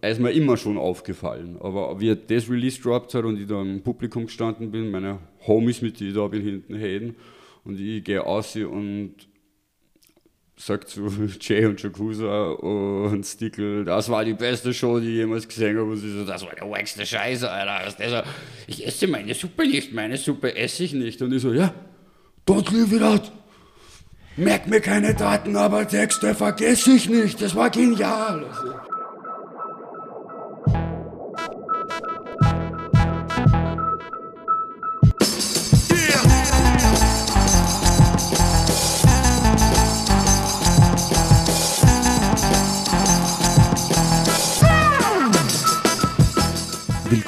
er ist mir immer schon aufgefallen. Aber wie das Release droppt hat und ich da im Publikum gestanden bin, meine Homies, mit denen ich da bin, hinten reden, und ich gehe aus und sagt zu Jay und Jakuza und Stickle, das war die beste Show, die ich jemals gesehen habe. Und sie so, das war der wackste Scheiße, Alter. Was so, ich esse meine Suppe nicht, meine Suppe esse ich nicht. Und ich so, ja, don't leave it out. Merk mir keine Daten, aber Texte vergesse ich nicht. Das war genial. Also.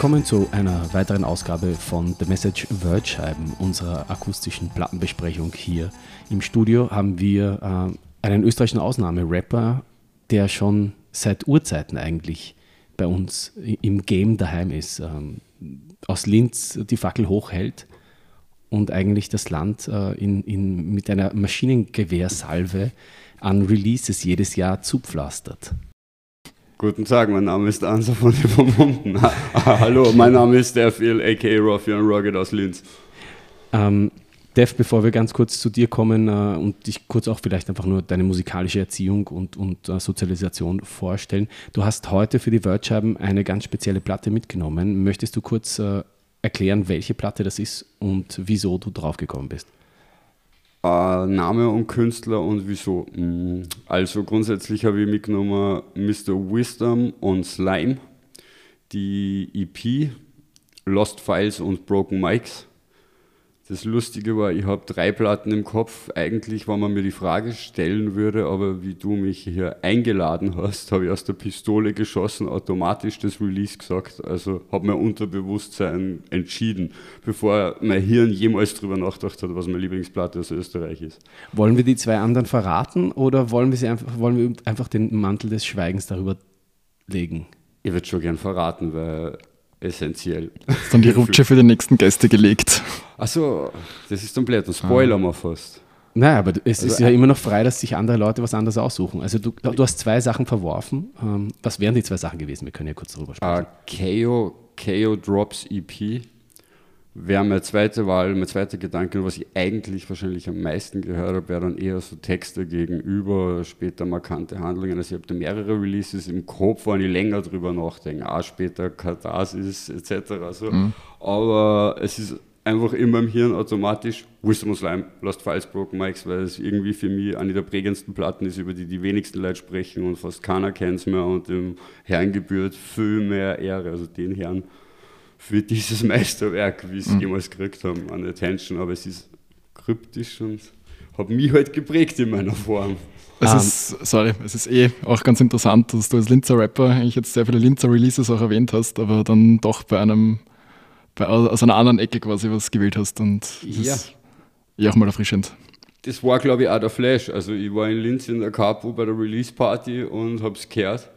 Willkommen zu einer weiteren Ausgabe von The Message Wordscheiben, unserer akustischen Plattenbesprechung hier. Im Studio haben wir äh, einen österreichischen Ausnahmerapper, der schon seit Urzeiten eigentlich bei uns im Game daheim ist. Ähm, aus Linz die Fackel hochhält und eigentlich das Land äh, in, in, mit einer Maschinengewehrsalve an Releases jedes Jahr zupflastert. Guten Tag, mein Name ist Ansa von den Vermummten. Hallo, mein Name ist Dev Il, aka Ruffian Rugged aus Linz. Ähm, Dev, bevor wir ganz kurz zu dir kommen äh, und dich kurz auch vielleicht einfach nur deine musikalische Erziehung und, und äh, Sozialisation vorstellen. Du hast heute für die Wordscheiben eine ganz spezielle Platte mitgenommen. Möchtest du kurz äh, erklären, welche Platte das ist und wieso du draufgekommen bist? Äh, Name und Künstler und wieso? Mm, also grundsätzlich habe ich mitgenommen Mr. Wisdom und Slime, die EP, Lost Files und Broken Mics. Das Lustige war, ich habe drei Platten im Kopf. Eigentlich, wenn man mir die Frage stellen würde, aber wie du mich hier eingeladen hast, habe ich aus der Pistole geschossen, automatisch das Release gesagt. Also habe mein Unterbewusstsein entschieden, bevor mein Hirn jemals darüber nachgedacht hat, was meine Lieblingsplatte aus Österreich ist. Wollen wir die zwei anderen verraten oder wollen wir, sie einfach, wollen wir einfach den Mantel des Schweigens darüber legen? Ich würde schon gern verraten, weil essentiell. Ist dann die Rutsche für die nächsten Gäste gelegt. Achso, das ist dann blöd, dann spoilern wir fast. Nein, aber es also ist ja immer noch frei, dass sich andere Leute was anderes aussuchen. Also du, du hast zwei Sachen verworfen. Ähm, was wären die zwei Sachen gewesen? Wir können ja kurz darüber sprechen. Uh, KO, KO Drops EP wäre meine zweite Wahl, mein zweiter Gedanke, was ich eigentlich wahrscheinlich am meisten gehört habe, wäre dann eher so Texte gegenüber später markante Handlungen. Also ich habe da mehrere Releases im Kopf, wo ich länger drüber nachdenke. Ah, später Katharsis etc. So. Mhm. Aber es ist einfach in meinem Hirn automatisch Wisdom Slime, Lost Files, Broken Mikes, weil es irgendwie für mich eine der prägendsten Platten ist, über die die wenigsten Leute sprechen und fast keiner kennt es mehr und dem Herrn gebührt viel mehr Ehre, also den Herrn für dieses Meisterwerk, wie sie mhm. jemals gekriegt haben, an Attention. Aber es ist kryptisch und hat mich halt geprägt in meiner Form. Es um. ist, sorry, es ist eh auch ganz interessant, dass du als Linzer Rapper eigentlich jetzt sehr viele Linzer Releases auch erwähnt hast, aber dann doch bei einem, bei, aus einer anderen Ecke quasi was gewählt hast und ja. ist eh auch mal erfrischend. Das war, glaube ich, auch der Flash. Also ich war in Linz in der Capo bei der Release Party und habe es gehört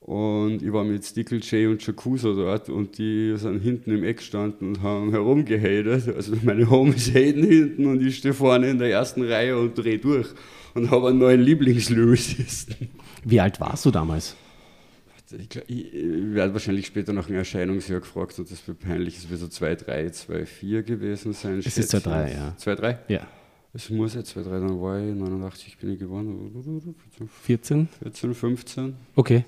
und ich war mit Stickle, Jay und Jakuza dort und die sind hinten im Eck gestanden und haben herumgehatet. Also meine Homies haten hinten und ich stehe vorne in der ersten Reihe und drehe durch und habe einen neuen Lieblingslyricisten. Wie alt warst du damals? Ich, glaub, ich, werde wahrscheinlich später nach einem Erscheinungsjahr gefragt und das wird peinlich. Es wird so 2, 3, 2, 4 gewesen sein. Es ist 2, 3, ja. 2, 3? Ja. Es muss ja 2, 3, dann war ich 89 bin ich geworden. 14? 14, 15. Okay.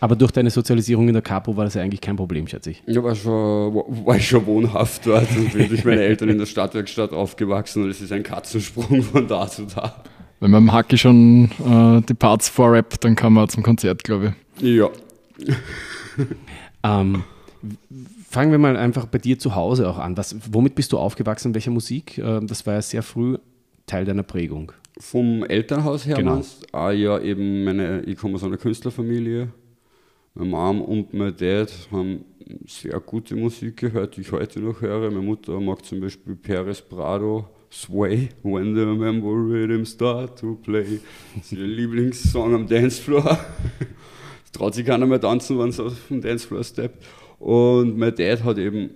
Aber durch deine Sozialisierung in der Capo war das ja eigentlich kein Problem, schätze ich. Ja, war, schon, war ich schon wohnhaft dort und bin durch meine Eltern in der Stadtwerkstatt aufgewachsen und es ist ein Katzensprung von da zu da. Wenn man im Hacki schon äh, die Parts vorrappt, dann kann man zum Konzert, glaube ich. Ja. ähm, fangen wir mal einfach bei dir zu Hause auch an. Was, womit bist du aufgewachsen? Welcher Musik? Äh, das war ja sehr früh Teil deiner Prägung. Vom Elternhaus her genau. Ah ja, eben meine, ich komme aus einer Künstlerfamilie meine Mom und mein Dad haben sehr gute Musik gehört, die ich heute noch höre. Meine Mutter mag zum Beispiel Perez Prado, Sway, When the Member Rhythm Start to Play. Das ist ihr Lieblingssong am Dancefloor. Traut sich keiner mehr tanzen, wenn es auf dem Dancefloor steppt. Und mein Dad hat eben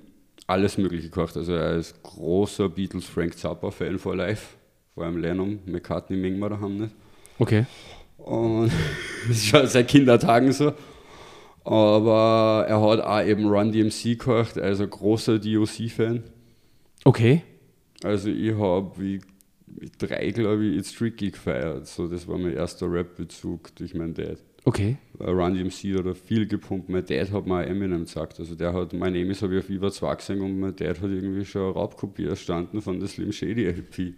alles Mögliche gekocht. Also er ist großer Beatles Frank Zappa Fan for Life. Vor allem Lennon, McCartney mengen wir da haben nicht. Okay. Und das ist schon seit Kindertagen so. Aber er hat auch eben Run DMC gehört, also großer DOC-Fan. Okay. Also ich habe wie drei, glaube ich, It's Tricky gefeiert. So, das war mein erster Rap-Bezug durch meinen Dad. Okay. Run DMC oder viel gepumpt. Mein Dad hat mir Eminem gesagt. Also der hat, mein Emis habe ich auf Viva 2 gesehen und mein Dad hat irgendwie schon eine Raubkopie erstanden von der Slim Shady LP.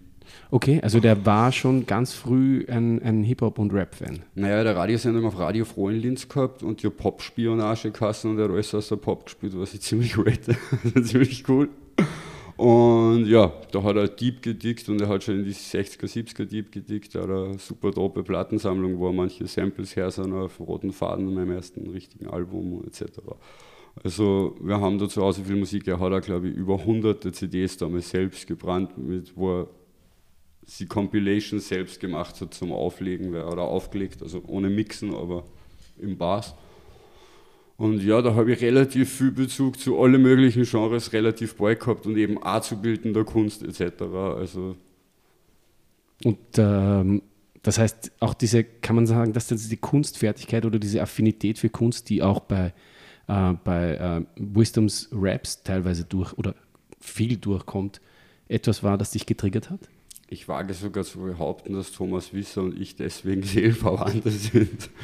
Okay, also der war schon ganz früh ein, ein Hip-Hop- und Rap-Fan. Naja, der Radiosendung auf Radio Froh in Linz gehabt und die Pop-Spionage-Kassen und er hat alles aus der Pop gespielt, was ich ziemlich rate. ziemlich cool. Und ja, da hat er Deep gedickt und er hat schon in die 60er, 70er Deep gedickt. Er hat eine super dope Plattensammlung, wo er manche Samples her sind auf roten Faden in meinem ersten richtigen Album etc. Also wir haben da zu Hause viel Musik. Er hat auch, glaube ich, über hunderte CDs damals selbst gebrannt, mit, wo er die Compilation selbst gemacht hat zum Auflegen oder aufgelegt, also ohne Mixen, aber im Bass. Und ja, da habe ich relativ viel Bezug zu allen möglichen Genres relativ bald gehabt und eben auch zu bildender Kunst etc. Also und ähm, das heißt, auch diese, kann man sagen, dass das die Kunstfertigkeit oder diese Affinität für Kunst, die auch bei, äh, bei äh, Wisdoms Raps teilweise durch oder viel durchkommt, etwas war, das dich getriggert hat? Ich wage sogar zu behaupten, dass Thomas Wisser und ich deswegen Seelenverwandte sind.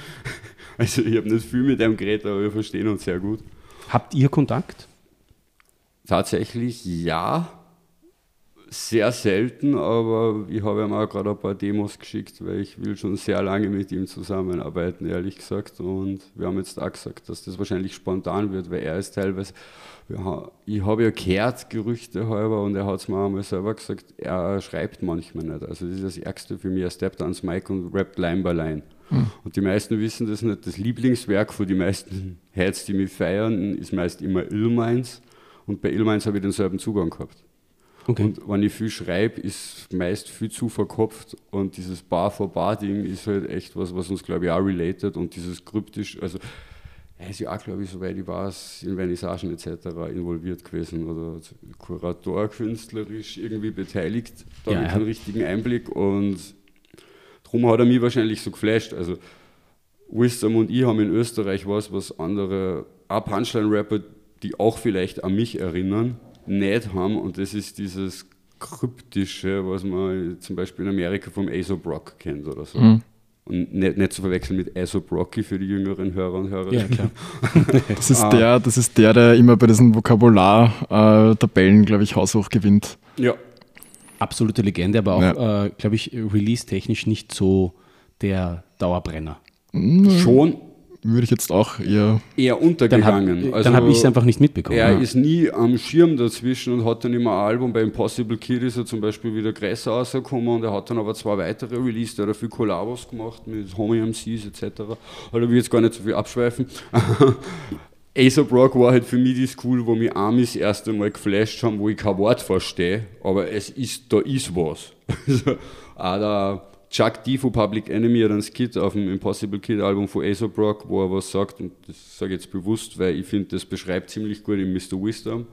Also ich habe nicht viel mit dem geredet, aber wir verstehen uns sehr gut. Habt ihr Kontakt? Tatsächlich ja. Sehr selten, aber ich habe ihm auch gerade ein paar Demos geschickt, weil ich will schon sehr lange mit ihm zusammenarbeiten, ehrlich gesagt. Und wir haben jetzt auch gesagt, dass das wahrscheinlich spontan wird, weil er ist teilweise ich habe ja gehört, Gerüchte halber, und er hat es mir einmal selber gesagt, er schreibt manchmal nicht. Also das ist das Ärgste für mich, er steppt ans Mic und rappt Line by Line. Hm. Und die meisten wissen das nicht. Das Lieblingswerk von den meisten Heads, die mich feiern, ist meist immer Illminds. Und bei Illminds habe ich denselben Zugang gehabt. Okay. Und wenn ich viel schreibe, ist meist viel zu verkopft und dieses Bar-for-Bar-Ding ist halt echt was, was uns, glaube ich, auch related und dieses kryptisch, also er ist ja auch, glaube ich, soweit ich weiß, in Vernissagen etc. involviert gewesen oder Kurator künstlerisch irgendwie beteiligt. Da ja, habe ich einen richtigen Einblick und darum hat er mich wahrscheinlich so geflasht. Also Wisdom und ich haben in Österreich was, was andere, auch Punchline-Rapper, die auch vielleicht an mich erinnern, nicht haben und das ist dieses Kryptische, was man zum Beispiel in Amerika vom Aesop Rock kennt oder so. Mhm. Und nicht, nicht zu verwechseln mit Aesop Rocky für die jüngeren Hörer und Hörer. Ja, klar. das, ist der, das ist der, der immer bei diesen Vokabular-Tabellen, äh, glaube ich, haushoch gewinnt. Ja. Absolute Legende, aber auch, ja. äh, glaube ich, release-technisch nicht so der Dauerbrenner. Mhm. Schon, würde ich jetzt auch eher. Eher untergegangen. Dann habe also, hab ich es einfach nicht mitbekommen. Er ja. ist nie am Schirm dazwischen und hat dann immer ein Album. Bei Impossible Kid ist er zum Beispiel wieder größer rausgekommen und er hat dann aber zwei weitere Releases. Er hat viel Kollabos gemacht mit Homie MCs etc. Also will jetzt gar nicht so viel abschweifen. Aesop Rock war halt für mich die School, wo mich Amis das erste Mal geflasht haben, wo ich kein Wort verstehe, aber es ist, da ist was. Also, auch der Chuck D von Public Enemy hat einen Skit auf dem Impossible Kid Album von Aesop Rock, wo er was sagt, und das sage ich jetzt bewusst, weil ich finde, das beschreibt ziemlich gut in Mr. Wisdom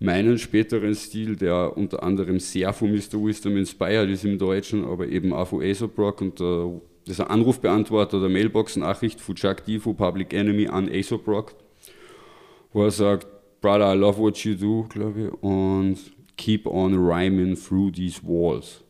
meinen späteren Stil, der unter anderem sehr von Mr. Wisdom inspired ist im Deutschen, aber eben auch von Aesop Rock und uh, das ist ein Anrufbeantworter oder Mailbox-Nachricht von Chuck D von Public Enemy an Aesop Rock, wo er sagt, Brother, I love what you do, glaube ich, und keep on rhyming through these walls.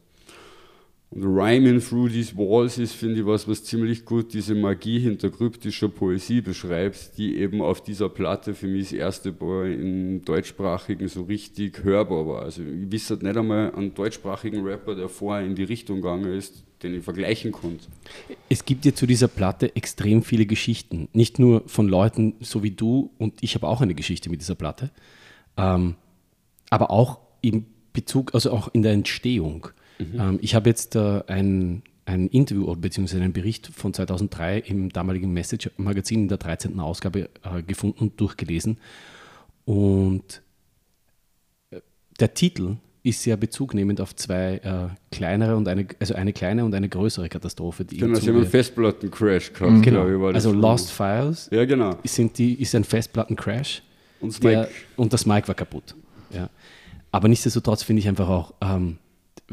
Und Rhyming Through These Walls ist, finde ich, was, was ziemlich gut diese Magie hinter kryptischer Poesie beschreibt, die eben auf dieser Platte für mich das erste Mal im deutschsprachigen so richtig hörbar war. Also ich wisse halt nicht einmal einen deutschsprachigen Rapper, der vorher in die Richtung gegangen ist, den ich vergleichen konnte. Es gibt ja zu dieser Platte extrem viele Geschichten. Nicht nur von Leuten so wie du und ich habe auch eine Geschichte mit dieser Platte, ähm, aber auch im Bezug, also auch in der Entstehung. Mhm. Ähm, ich habe jetzt äh, ein, ein Interview bzw. einen Bericht von 2003 im damaligen Message-Magazin in der 13. Ausgabe äh, gefunden und durchgelesen. Und äh, der Titel ist sehr bezugnehmend auf zwei äh, kleinere und eine, also eine kleine und eine größere Katastrophe. Die genau, sie haben einen Festplattencrash gehabt, mhm. genau. also Lost Files ja, genau. sind die, ist ein Festplattencrash und, der, und das Mic war kaputt. Ja. Aber nichtsdestotrotz finde ich einfach auch, ähm,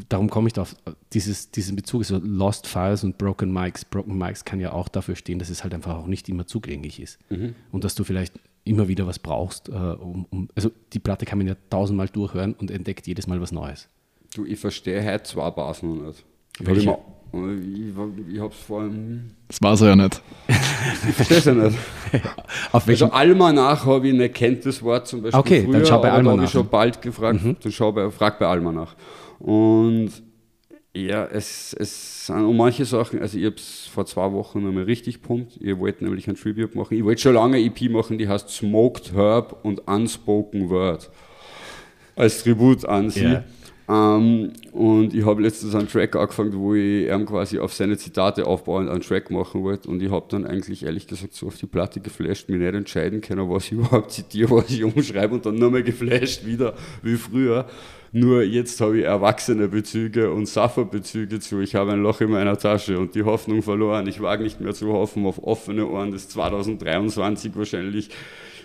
darum komme ich darauf, dieses, diesen Bezug, so Lost Files und Broken Mics. Broken Mics kann ja auch dafür stehen, dass es halt einfach auch nicht immer zugänglich ist. Mhm. Und dass du vielleicht immer wieder was brauchst, äh, um, um, also die Platte kann man ja tausendmal durchhören und entdeckt jedes Mal was Neues. Du, ich verstehe heute zwei Basen noch nicht. Welche? Ich, ich hab's vor allem. Das war so ja nicht. ich verstehe es ja nicht. Auf welchem? Also Almanach habe ich nicht kennt das Wort zum Beispiel. Okay, früher, dann schau bei aber da habe Almanach. ich schon bald gefragt, Mhm. dann schau bei, frag bei Almanach. Und ja, es, es sind um manche Sachen, also ich habe es vor zwei Wochen nochmal richtig pumpt. Ich wollte nämlich ein Tribute machen. Ich wollte schon lange eine EP machen, die heißt Smoked Herb und Unspoken Word. Als Tribut an sie. Ja. Ähm, und ich habe letztens einen Track angefangen, wo ich ihm quasi auf seine Zitate aufbauend einen Track machen wollte. Und ich habe dann eigentlich ehrlich gesagt so auf die Platte geflasht, mich nicht entscheiden können, was ich überhaupt zitiere, was ich umschreibe und dann nochmal geflasht wieder wie früher. Nur jetzt habe ich erwachsene Bezüge und Suffer-Bezüge zu. Ich habe ein Loch in meiner Tasche und die Hoffnung verloren. Ich wage nicht mehr zu hoffen auf offene Ohren, das 2023 wahrscheinlich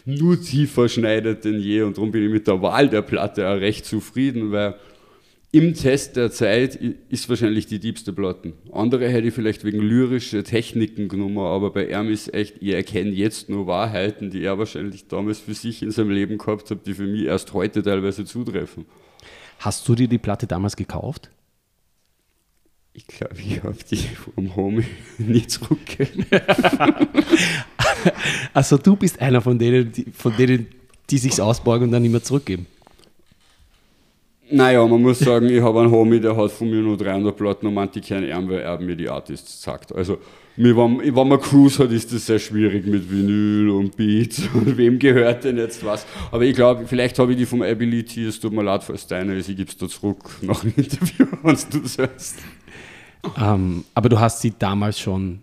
nur tiefer schneidet denn je. Und darum bin ich mit der Wahl der Platte auch recht zufrieden, weil im Test der Zeit ist wahrscheinlich die diebste Platten. Andere hätte ich vielleicht wegen lyrische Techniken genommen, aber bei ihm ist echt, ich erkenne jetzt nur Wahrheiten, die er wahrscheinlich damals für sich in seinem Leben gehabt hat, die für mich erst heute teilweise zutreffen. Hast du dir die Platte damals gekauft? Ich glaube, ich habe die vom Homie nie zurückgegeben. Also du bist einer von denen, die, von denen, die sich's ausborgen und dann nicht mehr zurückgeben. Naja, man muss sagen, ich habe einen Homie, der hat von mir nur 300 Platten und meint, die kennen ihn, weil er mir die Artists sagt. Also, mir, wenn, wenn man Cruise hat, ist das sehr schwierig mit Vinyl und Beats und wem gehört denn jetzt was. Aber ich glaube, vielleicht habe ich die vom Ability, es tut mir leid, falls deine ist, ich gebe es da zurück nach dem Interview, wenn du das hörst. Ähm, aber du hast sie damals schon.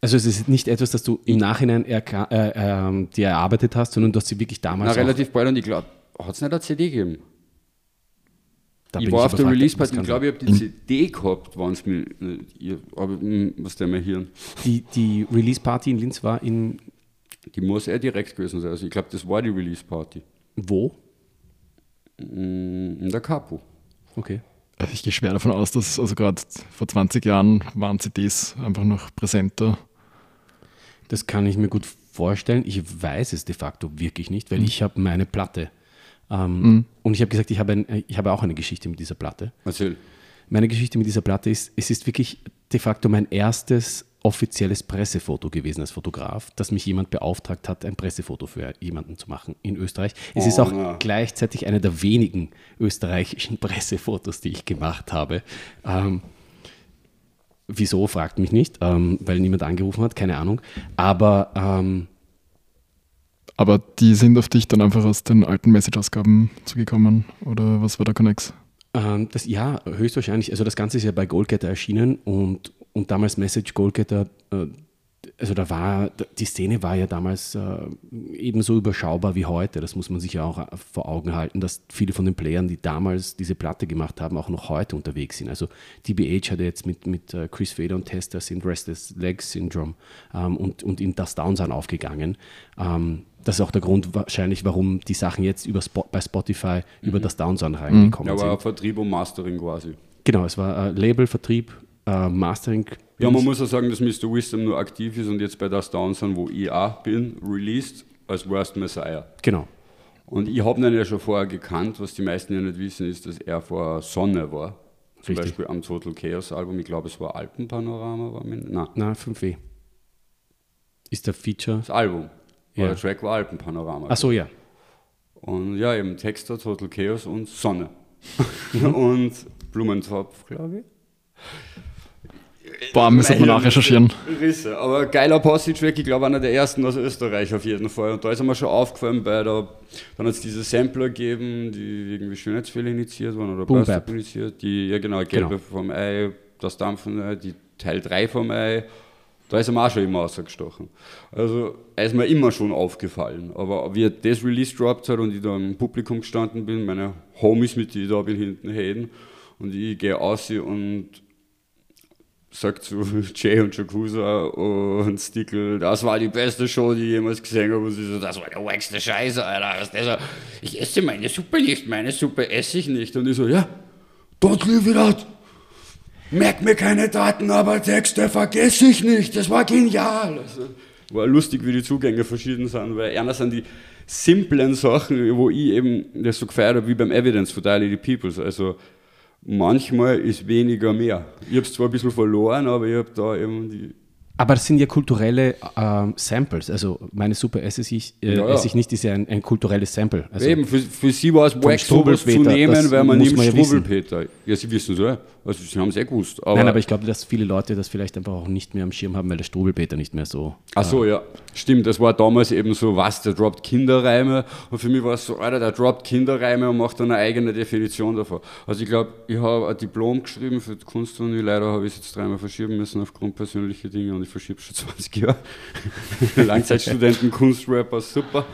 Also es ist nicht etwas, das du im Nachhinein erka- äh, ähm, dir erarbeitet hast, sondern du hast sie wirklich Na, damals. auch, relativ bald und ich glaube, hat es nicht eine CD gegeben? Da ich war auf der überfragt, Release was Party, kann ich glaube, ich habe die CD gehabt, wenn es mir, äh, aber hm, was der mir hier. Die, die Release Party in Linz war in Die muss eher direkt gewesen sein. Also ich glaube, das war die Release Party. wo? Mm, In der Capo. Okay. Also ich gehe schwer davon aus, dass also gerade vor 20 Jahren waren CDs einfach noch präsenter. Das kann ich mir gut vorstellen. Ich weiß es de facto wirklich nicht, weil ich habe meine Platte. Ähm, Und ich habe gesagt, ich habe, ein, ich habe auch eine Geschichte mit dieser Platte. Erzähl. Meine Geschichte mit dieser Platte ist, es ist wirklich de facto mein erstes offizielles Pressefoto gewesen als Fotograf, dass mich jemand beauftragt hat, ein Pressefoto für jemanden zu machen in Österreich. Es Oh, ist auch na. gleichzeitig einer der wenigen österreichischen Pressefotos, die ich gemacht habe. Ähm, wieso, fragt mich nicht, ähm, weil niemand angerufen hat, keine Ahnung. Aber ähm, Aber die sind auf dich dann einfach aus den alten Message-Ausgaben zugekommen oder was war der Connex? Ähm, das, ja, höchstwahrscheinlich. Also das Ganze ist ja bei Goalgetter erschienen und, und damals Message Goalgetter, äh, also da war, die Szene war ja damals äh, ebenso überschaubar wie heute. Das muss man sich ja auch äh, vor Augen halten, dass viele von den Playern, die damals diese Platte gemacht haben, auch noch heute unterwegs sind. Also DBH hatte jetzt mit, mit äh, Chris Fader und Tester sind Restless Legs Syndrome ähm, und, und in Das Down sind aufgegangen. Ähm, das ist auch der Grund wahrscheinlich, warum die Sachen jetzt über Spo bei Spotify über das Downsound reingekommen Ja, sind. aber Vertrieb und Mastering quasi. Genau, es war äh, Label, Vertrieb, äh, Mastering. Ja, man muss ja sagen, dass Mr. Wisdom nur aktiv ist und jetzt bei Das Down sind, wo ich auch bin, released als Worst Messiah. Genau. Und ich habe ihn ja schon vorher gekannt, was die meisten ja nicht wissen, ist, dass er vor Sonne war. Zum Richtig. Beispiel am Total Chaos Album, ich glaube es war Alpenpanorama, war mein, nein, Na, 5W. Ist der Feature. das Album. Ja. Der Track war Alpenpanorama. Ach so, ja. Und ja, eben Texter, Total Chaos und Sonne. Und Blumentopf, glaube ich. Boah, müssen wir nachrecherchieren. Risse, aber geiler Posse-Track, ich glaube einer der ersten aus Österreich auf jeden Fall. Und da ist mir schon aufgefallen bei der, dann hat es diese Sampler gegeben, die irgendwie Schönheitsfehler initiiert waren oder Bap. initiiert, die, ja genau, Gelbe Genau. vom Ei, das Dampfende, die Teil 3 vom Ei, da ist er mir auch schon immer rausgestochen. Also er ist mir immer schon aufgefallen. Aber wie das Release droppt hat und ich da im Publikum gestanden bin, meine Homies, mit ich da bin, hinten reden, und ich gehe aus und sagt zu Jay und Jakuza und Stickle, das war die beste Show, die ich jemals gesehen habe. Und sie so, das war der wackste Scheiße, Alter. Was das so? Ich esse meine Suppe nicht, meine Suppe esse ich nicht. Und ich so, ja, Don't leave it out. Merk mir keine Daten, aber Texte vergesse ich nicht. Das war genial. Also, war lustig, wie die Zugänge verschieden sind, weil einer sind die simplen Sachen, wo ich eben das so gefeiert habe, wie beim Evidence Fidelity Peoples. Also manchmal ist weniger mehr. Ich habe es zwar ein bisschen verloren, aber ich habe da eben die aber das sind ja kulturelle ähm, Samples. Also meine Suppe esse ich, äh, ja, ja. esse ich nicht, ist ja ein, ein kulturelles Sample. Also Eben, für, für sie war es wack, sowas zu nehmen, weil man nimmt Struwelpeter. Ja, sie wissen es ja. Also sie haben es eh gewusst. Aber Nein, aber ich glaube, dass viele Leute das vielleicht einfach auch nicht mehr am Schirm haben, weil der Struwelpeter nicht mehr so... Ach so, äh, ja. Stimmt, das war damals eben so, was, der droppt Kinderreime. Und für mich war es so, Alter, der droppt Kinderreime und macht eine eigene Definition davon. Also ich glaube, ich habe ein Diplom geschrieben für die Kunstuni. Leider habe ich es jetzt dreimal verschieben müssen aufgrund persönlicher Dinge und ich verschiebe schon 20 Jahre. Langzeitstudenten, Kunstrapper, super.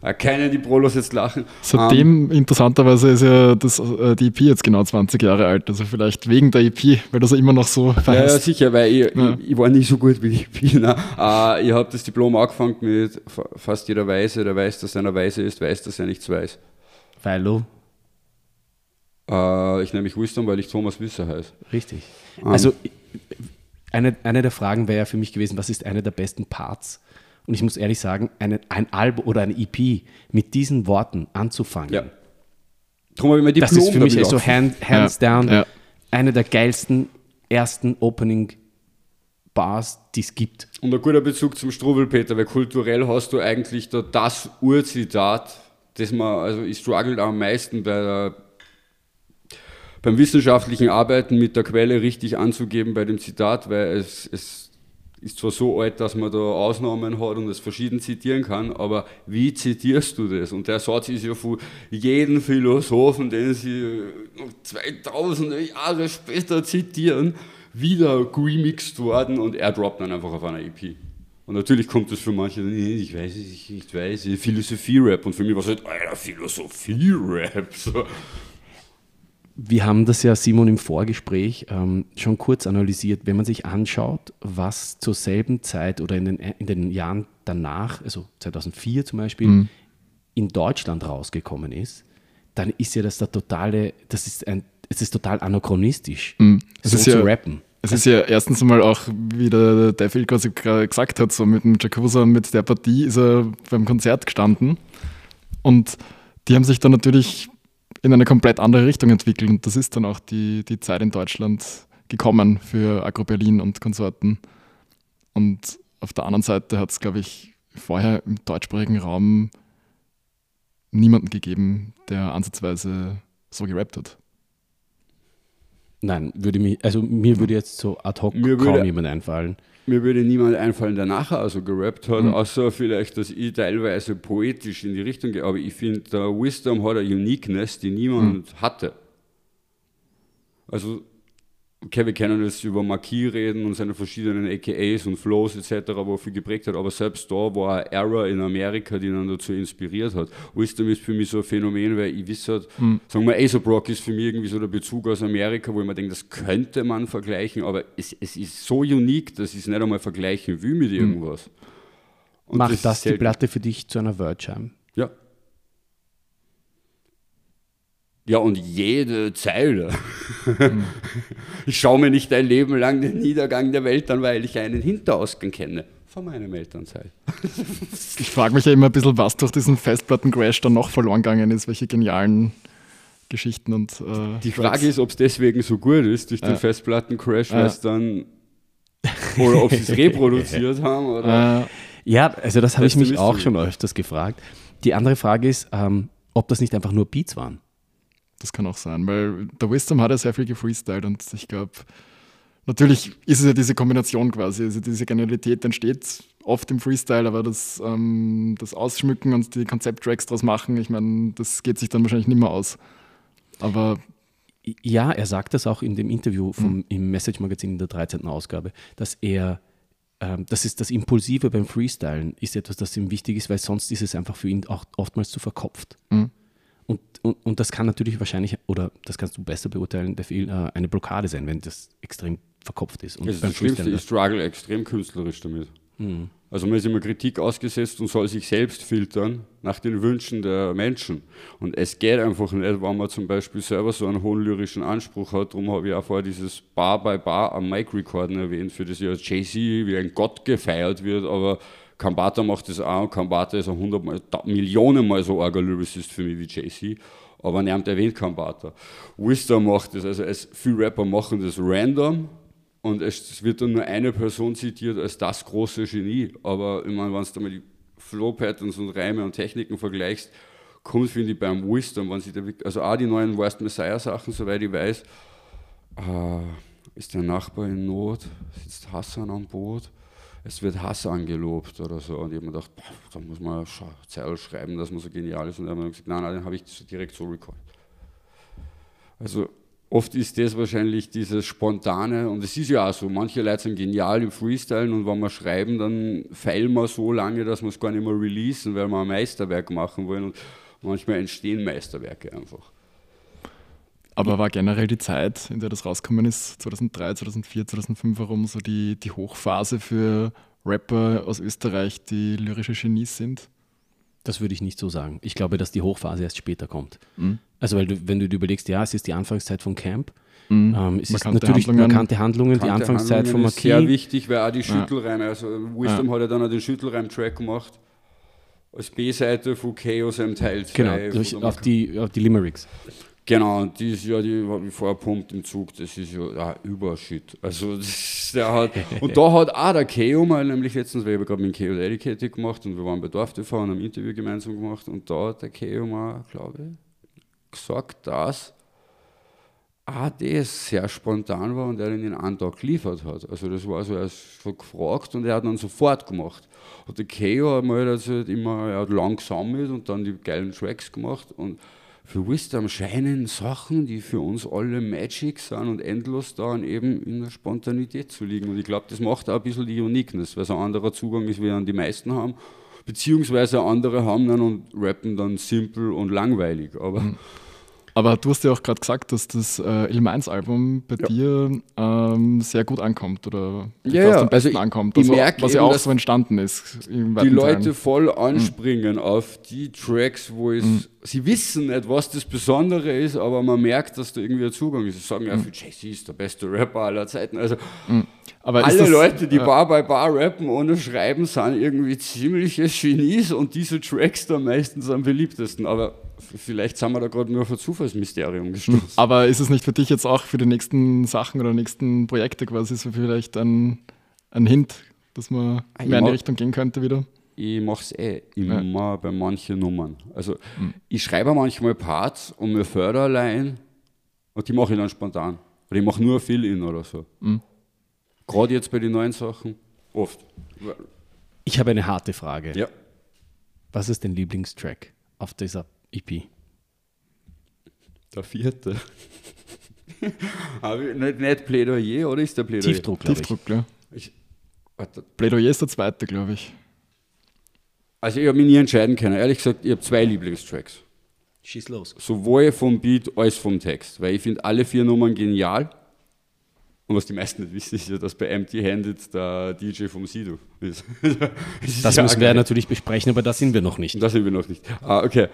Äh, keine, die Prolos jetzt lachen. Seitdem, um, ähm, interessanterweise, ist ja das, äh, die EP jetzt genau 20 Jahre alt. Also vielleicht wegen der EP, weil das ja immer noch so feist. Ja, ja, sicher, weil ich, ja. ich, ich, war nicht so gut wie die EP. Ne? Uh, ich habe das Diplom angefangen mit fast jeder Weise, der weiß, dass er eine Weise ist, weiß, dass er nichts weiß. Weil du? Uh, ich nenne mich Wisdom, weil ich Thomas Wisser heiße. Richtig. Um, ähm, also eine, eine der Fragen wäre ja für mich gewesen, was ist einer der besten Parts und ich muss ehrlich sagen, eine, ein Album oder ein EP mit diesen Worten anzufangen, ja. Drum habe ich mir das ist für mich so hand, hands ja. down ja. eine der geilsten ersten Opening Bars, die es gibt. Und ein guter Bezug zum Struwelpeter, weil kulturell hast du eigentlich da das Urzitat, das man, also ich struggle am meisten bei der, beim wissenschaftlichen Arbeiten mit der Quelle richtig anzugeben bei dem Zitat, weil es, es ist zwar so alt, dass man da Ausnahmen hat und es verschieden zitieren kann, aber wie zitierst du das? Und der Satz ist ja von jedem Philosophen, den sie noch 2000 Jahre später zitieren, wieder remixed worden und er droppt dann einfach auf einer EP. Und natürlich kommt das für manche, ich weiß es, ich, ich weiß, Philosophie-Rap. Und für mich war es halt, Alter, Philosophie-Rap. So. Wir haben das ja, Simon, im Vorgespräch ähm, schon kurz analysiert. Wenn man sich anschaut, was zur selben Zeit oder in den, in den Jahren danach, also 2004 zum Beispiel, mhm. in Deutschland rausgekommen ist, dann ist ja das der totale, das ist ein, es ist total anachronistisch, mhm. so zu ja, rappen. Es ist ja erstens einmal auch, wie der Devil quasi gesagt hat, so mit dem Jakuza, mit der Partie ist er beim Konzert gestanden und die haben sich dann natürlich in eine komplett andere Richtung entwickelt. Und das ist dann auch die, die Zeit in Deutschland gekommen für Agro Berlin und Konsorten. Und auf der anderen Seite hat es, glaube ich, vorher im deutschsprachigen Raum niemanden gegeben, der ansatzweise so gerappt hat. Nein, würde mich, also mir würde jetzt so ad hoc mir kaum jemand einfallen. Mir würde niemand einfallen, der nachher also gerappt hat, mhm. außer vielleicht, dass ich teilweise poetisch in die Richtung gehe. Aber ich finde, der Wisdom hat eine Uniqueness, die niemand mhm. hatte. Also okay, wir können jetzt über Marquis reden und seine verschiedenen AKAs und Flows etc., wo er viel geprägt hat, aber selbst da war eine Era in Amerika, die ihn dazu inspiriert hat. Wisdom ist für mich so ein Phänomen, weil ich wisse, halt, mhm. sagen wir, Aesop Rock ist für mich irgendwie so der Bezug aus Amerika, wo ich mir denke, das könnte man vergleichen, aber es, es ist so unique, dass ich es nicht einmal vergleichen will mit hm. irgendwas. Und Macht das, das die Platte für dich zu einer Verge Ja. Ja, und jede Zeile. ich schaue mir nicht ein Leben lang den Niedergang der Welt an, weil ich einen Hinterausgang kenne. Von meinem Elternzeit. ich frage mich ja immer ein bisschen, was durch diesen Festplatten-Crash dann noch verloren gegangen ist, welche genialen Geschichten und. Äh, Die Frage ist, ob es deswegen so gut ist, durch den Festplatten-Crash, weil es dann. Oder ob sie es reproduziert haben. Oder ja, also das habe ich mich auch schon öfters gefragt. Die andere Frage ist, ähm, ob das nicht einfach nur Beats waren. Das kann auch sein, weil der Wisdom hat ja sehr viel gefreestylt und ich glaube, natürlich ist es ja diese Kombination quasi. Also diese Genialität entsteht oft im Freestyle, aber das, ähm, das Ausschmücken und die Konzepttracks draus machen, ich meine, das geht sich dann wahrscheinlich nicht mehr aus. Aber ja, er sagt das auch in dem Interview vom, mhm. im Message-Magazin in der 13. Ausgabe, dass er, ähm, das ist das Impulsive beim Freestylen, ist etwas, das ihm wichtig ist, weil sonst ist es einfach für ihn auch oftmals zu verkopft. Mhm. Und, und, und das kann natürlich wahrscheinlich, oder das kannst du besser beurteilen, Fehl, äh, eine Blockade sein, wenn das extrem verkopft ist. Und das, ist das Schlimmste, ich struggle extrem künstlerisch damit. Mhm. Also man ist immer Kritik ausgesetzt und soll sich selbst filtern nach den Wünschen der Menschen. Und es geht einfach nicht, wenn man zum Beispiel selber so einen hohen lyrischen Anspruch hat. Darum habe ich auch vorher dieses Bar by Bar am Mic-Recorden erwähnt, für das ja Jay-Z wie ein Gott gefeiert wird, aber Kambata macht das auch und Kambata ist ein 100 Mal, Millionen Mal so arger Lyricist für mich wie Jay-Z, aber niemand erwähnt Kambata. Wisdom macht das, also es, viele Rapper machen das random, und es wird dann nur eine Person zitiert als das große Genie. Aber ich meine, wenn du die Flow-Patterns und Reime und Techniken vergleichst, kommt, finde ich, beim Wisdom, wenn sie da, also auch die neuen Worst Messiah-Sachen, soweit ich weiß, äh, ist der Nachbar in Not, sitzt Hassan am Boot, es wird Hassan gelobt oder so. Und ich habe mir gedacht, da muss man Zeil schreiben, dass man so genial ist. Und dann habe ich gesagt, nein, nein, den habe ich direkt so recorded. Also Oft ist das wahrscheinlich dieses Spontane, und es ist ja auch so, manche Leute sind genial im Freestylen und wenn wir schreiben, dann feilen wir so lange, dass wir es gar nicht mehr releasen, weil wir ein Meisterwerk machen wollen und manchmal entstehen Meisterwerke einfach. Aber war generell die Zeit, in der das rausgekommen ist, 2003, 2004, 2005 herum, so die, die Hochphase für Rapper aus Österreich, die lyrische Genies sind? Das würde ich nicht so sagen. Ich glaube, dass die Hochphase erst später kommt. Mhm. Also, weil du, wenn du dir überlegst, ja, es ist die Anfangszeit von Camp. Mhm. Ähm, es markante ist natürlich Handlungen, markante Handlungen, die Anfangszeit von Marquis. sehr wichtig, weil auch die Schüttelreime, also Wisdom ja. hat ja dann auch den Schüttelreim-Track gemacht. Als B-Seite von Chaos im Teil 2. Genau, durch, auf, die, auf die Limericks. Genau, und die ist ja, die habe ich vorher pumpt im Zug, das ist ja, ja Übershit. Also, das, der hat, und da hat auch der Keo mal, nämlich letztens, weil ich gerade mit dem Keo Dedicated gemacht und wir waren bei Dorf TV und haben ein Interview gemeinsam gemacht und da hat der Keo mal, glaube ich, gesagt, dass auch das sehr spontan war und er in einen Tag geliefert hat. Also das war so, er ist so gefragt und er hat dann sofort gemacht. Und der Keo hat mal also immer, er hat lang gesammelt und dann die geilen Tracks gemacht und für Wisdom scheinen Sachen, die für uns alle Magic sind und endlos da eben in der Spontanität zu liegen. Und ich glaube, das macht auch ein bisschen die Uniqueness, weil es ein anderer Zugang ist, wie dann die meisten haben. Beziehungsweise andere haben dann und rappen dann simpel und langweilig. Aber mhm. Aber du hast ja auch gerade gesagt, dass das äh, Il Album bei ja. dir ähm, sehr gut ankommt oder ja, ja. am besten also ankommt. Also, merke was ja auch so entstanden ist. Die Leute Teilen. voll mhm. anspringen mhm. auf die Tracks, wo es, mhm. sie wissen nicht, was das Besondere ist, aber man merkt, dass da irgendwie ein Zugang ist. Sie sagen ja, mhm. für Jay-Z ist der beste Rapper aller Zeiten. Also mhm. aber alle das, Leute, die äh, Bar by Bar rappen ohne Schreiben, sind irgendwie ziemliche Genies und diese Tracks da meistens am beliebtesten. Aber vielleicht sind wir da gerade nur auf ein Zufallsmysterium gestoßen. Aber ist es nicht für dich jetzt auch für die nächsten Sachen oder nächsten Projekte quasi so vielleicht ein, ein Hint, dass man ah, mehr in die Richtung gehen könnte wieder? Ich mache es eh immer ja. bei manchen Nummern. Also mhm. ich schreibe manchmal Parts und mir Förder allein und die mache ich dann spontan. Oder ich mache nur Fill-In oder so. Mhm. Gerade jetzt bei den neuen Sachen, oft. Ich habe eine harte Frage. Ja. Was ist dein Lieblingstrack auf dieser EP. Der vierte. Aber nicht, nicht Plädoyer, oder ist der Plädoyer? Tiefdruck, glaube Tiefdruck, ich. ich Plädoyer ist der zweite, glaube ich. Also ich habe mich nie entscheiden können. Ehrlich gesagt, ich habe zwei Lieblingstracks. Schieß los. Sowohl vom Beat als vom Text. Weil ich finde alle vier Nummern genial. Und was die meisten nicht wissen, ist ja, dass bei Empty Handed der DJ vom Sido ist. das, das müssen wir natürlich besprechen, aber da sind wir noch nicht. Da sind wir noch nicht. Ah, okay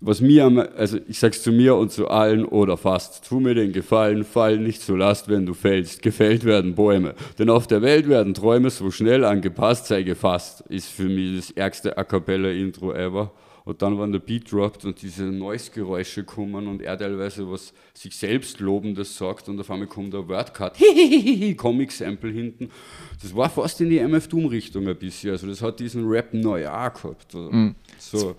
was mir, also ich sag's zu mir und zu allen oder fast, tu mir den Gefallen, fall nicht zu Last, wenn du fällst. Gefällt werden Bäume. Denn auf der Welt werden Träume so schnell angepasst, sei gefasst. Ist für mich das ärgste A Cappella-Intro ever. Und dann, wenn der Beat droppt und diese Noise-Geräusche kommen und er teilweise was sich selbst Lobendes sagt und auf einmal kommt der Wordcut, Comic-Sample hinten. Das war fast in die MF Doom-Richtung ein bisschen. Also das hat diesen Rap neu auch gehabt. Mhm. So.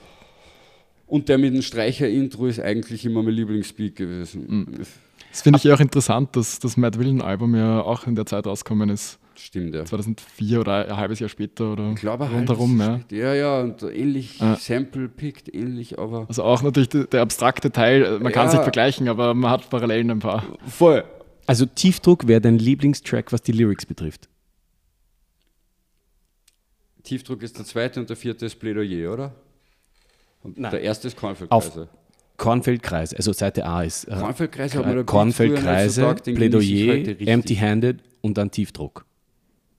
Und der mit dem Streicher-Intro ist eigentlich immer mein Lieblingsbeat gewesen. Mhm. Das finde ich ja auch interessant, dass das Mad Villain-Album ja auch in der Zeit rausgekommen ist. Stimmt, ja. 2004 oder ein halbes Jahr später oder ich glaube, rundherum. Ja. ja, ja, und ähnlich ja. Sample-pickt, ähnlich, aber. Also auch natürlich der, der abstrakte Teil, man kann es nicht vergleichen, aber man hat Parallelen ein paar. Voll. Also Tiefdruck wäre dein Lieblingstrack, was die Lyrics betrifft. Tiefdruck ist der zweite und der vierte ist Plädoyer, oder? Und Nein. der erste ist Kornfeldkreise. Kornfeldkreise, also Seite A ist äh, Kornfeldkreise, Kornfeldkreise Plädoyer, Empty-Handed und dann Tiefdruck.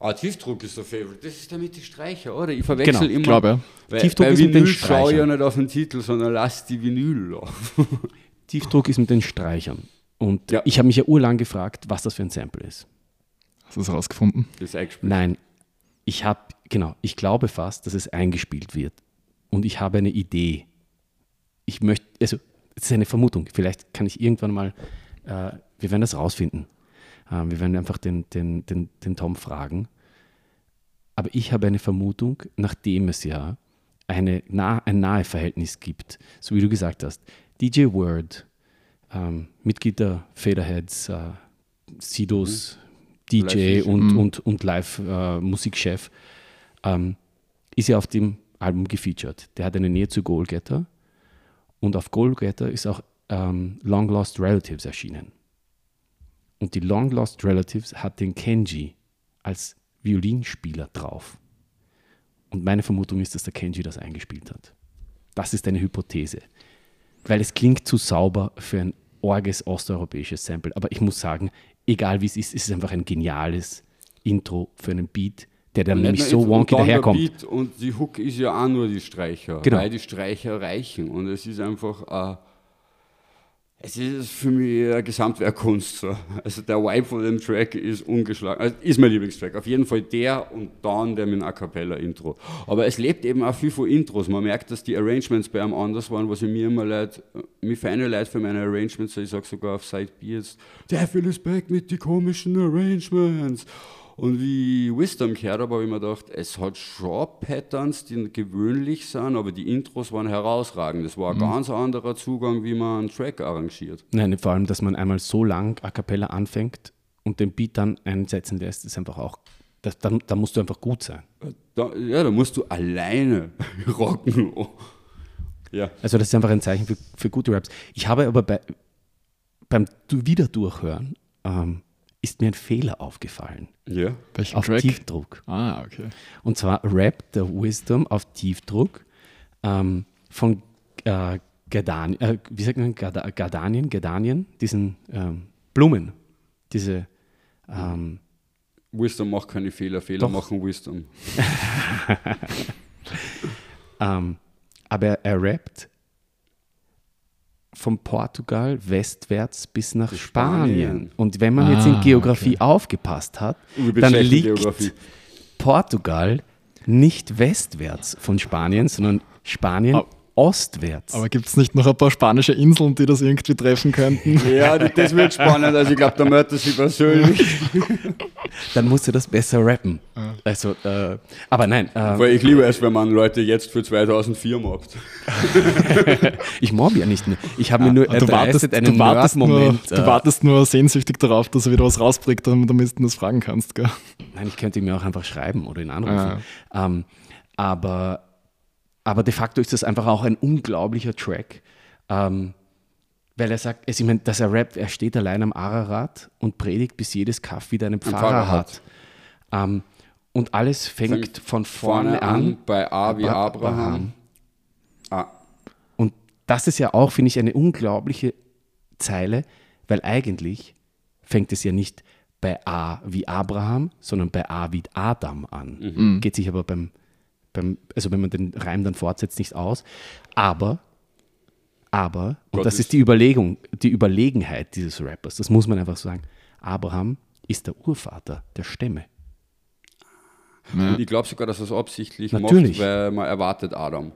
Ah, Tiefdruck ist der Favorite. Das ist der mit die Streicher, oder? Ich verwechsel Genau, immer. glaub, ja. Weil, Tiefdruck bei ist mit den Vinyl schaue ich ja Streichern. nicht auf den Titel, sondern lass die Vinyl laufen. Tiefdruck ist mit den Streichern. Und Ja. ich habe mich ja urlang gefragt, was das für ein Sample ist. Hast du es rausgefunden? Das ist eingespielt. Nein, ich habe, genau, ich glaube fast, dass es eingespielt wird. Und ich habe eine Idee. Ich möchte, also, es ist eine Vermutung. Vielleicht kann ich irgendwann mal, äh, wir werden das rausfinden. Äh, wir werden einfach den, den, den, den Tom fragen. Aber ich habe eine Vermutung, nachdem es ja eine, nah, ein nahe Verhältnis gibt, so wie du gesagt hast. DJ Word, ähm, Mitglied der Faderheads, äh, Sidos, DJ Live-Musik. und, und, und Live-Musikchef, ähm, ist ja auf dem Album gefeatured. Der hat eine Nähe zu Goalgetter und auf Goalgetter ist auch ähm, Long Lost Relatives erschienen. Und die Long Lost Relatives hat den Kenji als Violinspieler drauf. Und meine Vermutung ist, dass der Kenji das eingespielt hat. Das ist eine Hypothese. Weil es klingt zu sauber für ein orges osteuropäisches Sample. Aber ich muss sagen, egal wie es ist, ist es einfach ein geniales Intro für einen Beat, der dann nämlich Nicht so wonky und daherkommt. Beat Und die Hook ist ja auch nur die Streicher, Genau. weil die Streicher reichen. Und es ist einfach, äh, es ist für mich eine Gesamtwerkkunst. So. Also der Vibe von dem Track ist ungeschlagen. Also ist mein Lieblingstrack. Auf jeden Fall der und dann der mit dem A Cappella Intro. Aber es lebt eben auch viel von Intros. Man merkt, dass die Arrangements bei einem anders waren, was ich mir immer leid, mir feine leid für meine Arrangements. Ich sage sogar auf Side B jetzt, der Phil ist back mit die komischen Arrangements. Und wie Wisdom gehört habe, habe ich mir gedacht, es hat schon Patterns, die gewöhnlich sind, aber die Intros waren herausragend. Das war ein ganz anderer Zugang, wie man einen Track arrangiert. Nein, vor allem, dass man einmal so lang a cappella anfängt und den Beat dann einsetzen lässt, ist einfach auch, das, da, da musst du einfach gut sein. Da, ja, da musst du alleine rocken. Ja. Also das ist einfach ein Zeichen für, für gute Raps. Ich habe aber bei, beim Du- Wiederdurchhören ähm, ist mir ein Fehler aufgefallen. Ja. Welchen Auf Track? Tiefdruck. Ah, okay. Und zwar Rap der Wisdom auf Tiefdruck ähm, von äh, Gardan, äh, wie sagt man, Garda, Gardanien, Gardanien, diesen ähm, Blumen, diese ähm, Wisdom macht keine Fehler, Fehler Doch. machen Wisdom. Ähm, aber er rappt von Portugal westwärts bis nach Bis Spanien. Spanien. Und wenn man jetzt in Ah, Geografie aufgepasst hat, dann liegt Geografie. Portugal nicht westwärts von Spanien, sondern Spanien Aber- ostwärts. Aber gibt es nicht noch ein paar spanische Inseln, die das irgendwie treffen könnten? Ja, das wird spannend. Also ich glaube, da meldet er sich persönlich. dann musst du das besser rappen. Also, äh, aber nein, äh, Weil ich liebe es, wenn man Leute jetzt für 2004 mobbt. ich mobbe ja nicht mehr. Ich habe mir nur Und du wartest, einen du, wartest nur, Nerd-Moment. du äh, wartest nur sehnsüchtig darauf, dass er wieder was rausbringt, damit du das fragen kannst. Gell? Nein, ich könnte ihm ja auch einfach schreiben oder ihn anrufen. Ähm, aber, aber de facto ist das einfach auch ein unglaublicher Track. Ähm, weil er sagt, also ich meine, dass er rappt, er steht allein am Ararat und predigt, bis jedes Kaff wieder einen Pfarrer, Pfarrer hat. Ähm, und alles fängt, Fängt von vorne, an. bei A wie Abra- Abraham. Ah, Und das ist ja auch, finde ich, eine unglaubliche Zeile, weil eigentlich fängt es ja nicht bei A wie Abraham, sondern bei A wie Adam an. Geht sich aber beim, beim, also wenn man den Reim dann fortsetzt, nicht aus. Aber, aber, und Gott das ist- ist die Überlegung, die Überlegenheit dieses Rappers, das muss man einfach sagen. Abraham ist der Urvater der Stämme. Und ich glaube sogar, dass er es absichtlich Natürlich. macht, weil man erwartet Adam.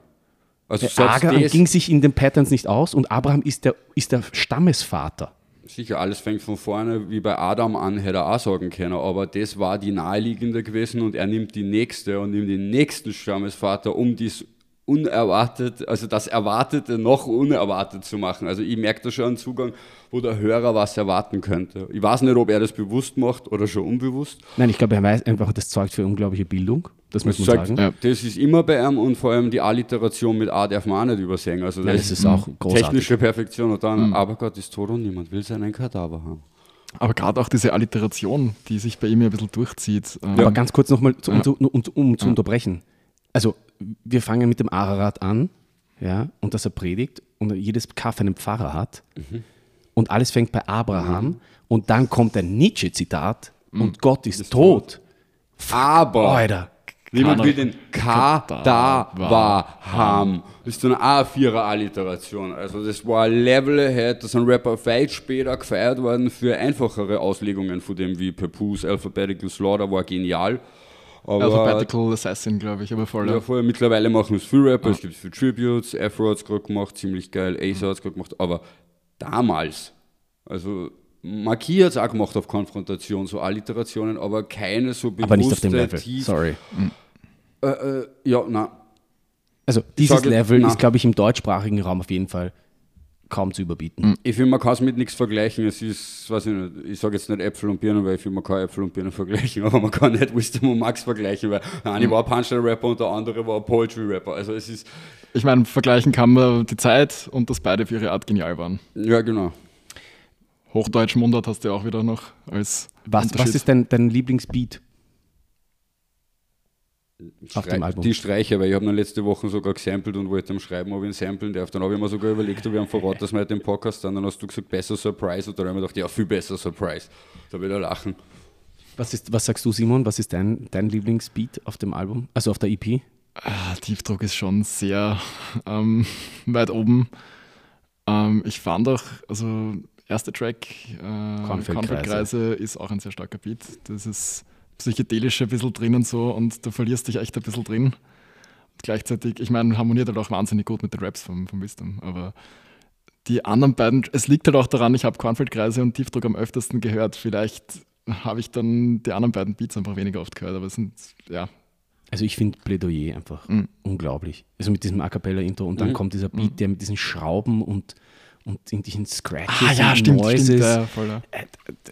Also Abraham ging sich in den Patterns nicht aus und Abraham ist der, ist der Stammesvater. sicher, alles fängt von vorne wie bei Adam an, hätte er auch sagen können, aber das war die naheliegende gewesen und er nimmt die nächste und nimmt den nächsten Stammesvater, um dies unerwartet, also das Erwartete noch unerwartet zu machen. Also ich merke da schon einen Zugang, wo der Hörer was erwarten könnte. Ich weiß nicht, ob er das bewusst macht oder schon unbewusst. Nein, ich glaube, er weiß einfach, das zeugt für unglaubliche Bildung. Das muss Das, man sagt, sagen. Ja. das ist immer bei ihm und vor allem die Alliteration mit A darf man auch nicht übersehen. Also Nein, das das ist auch großartig. technische Perfektion und dann, aber Gott ist tot und niemand will seinen Kadaver haben. Aber gerade auch diese Alliteration, die sich bei ihm ja ein bisschen durchzieht. ähm, Aber ganz kurz nochmal, um, Ja. zu, um, um zu unterbrechen. Also, wir fangen mit dem Ararat an, ja, und dass er predigt und jedes Kaff einen Pfarrer hat. Und alles fängt bei Abraham. Und dann kommt ein Nietzsche-Zitat und Gott ist, tot. Aber Alter. niemand will den Kadaver haben. Das ist so eine A4er-Alliteration. Also das war ein Level ahead, da sind Rapper weit später gefeiert worden für einfachere Auslegungen von dem wie Papoose Alphabetical Slaughter war genial. Aber Alphabetical Assassin, glaube ich, aber voll. ja, vorher, mittlerweile machen es viele Rapper, es gibt viele Tributes, Afro hat es gerade gemacht, ziemlich geil, Ace hat es gerade gemacht, aber damals, also Marquis hat es auch gemacht auf Konfrontation, so Alliterationen, aber keine so bewusste, Aber nicht auf dem Level. tief- Sorry. Äh, äh, ja, na, Also dieses Level na. ist, glaube ich, im deutschsprachigen Raum auf jeden Fall kaum zu überbieten. ich finde, man kann es mit nichts vergleichen. Es ist, weiß ich nicht, ich sage jetzt nicht Äpfel und Birnen, weil ich finde, man kann Äpfel und Birnen vergleichen, aber man kann nicht Wisdom und Max vergleichen, weil der eine war ein Punchline-Rapper und der andere war ein Poetry-Rapper. Also es ist, Ich meine, vergleichen kann man die Zeit und dass beide für ihre Art genial waren. ja genau. Hochdeutsch Mundart hast du ja auch wieder noch als Was, was ist dein, dein Lieblingsbeat? Auf dem Album. Die Streicher, weil ich habe noch letzte Woche sogar gesampelt und wollte am Schreiben, ob ich ihn samplen darf. Dann habe ich mir sogar überlegt, ob ich ihn verrate, dass wir heute den Podcast dann, dann hast du gesagt, besser Surprise. Und dann habe ich mir gedacht, ja, viel besser Surprise. Da will er lachen. Was, ist, was sagst du, Simon? Was ist dein, dein Lieblingsbeat auf dem Album? Also auf der EP? Ah, Tiefdruck ist schon sehr ähm, weit oben. Ähm, ich fand auch, also erster Track, äh. Kornfeldkreise, ist auch ein sehr starker Beat. Das ist psychedelisch ein bisschen drin und so und du verlierst dich echt ein bisschen drin. Und gleichzeitig, ich meine, harmoniert halt auch wahnsinnig gut mit den Raps vom, vom Wisdom, aber die anderen beiden, es liegt halt auch daran, ich habe Kornfeldkreise und Tiefdruck am öftesten gehört. Vielleicht habe ich dann die anderen beiden Beats einfach weniger oft gehört, aber es sind, ja, Also ich finde Plädoyer einfach Mhm. unglaublich. Also mit diesem A Cappella-Intro und dann kommt dieser Beat, der mit diesen Schrauben und, und in diesen Scratches Ah ja, und stimmt, Noises. stimmt. Ja, voll, ja.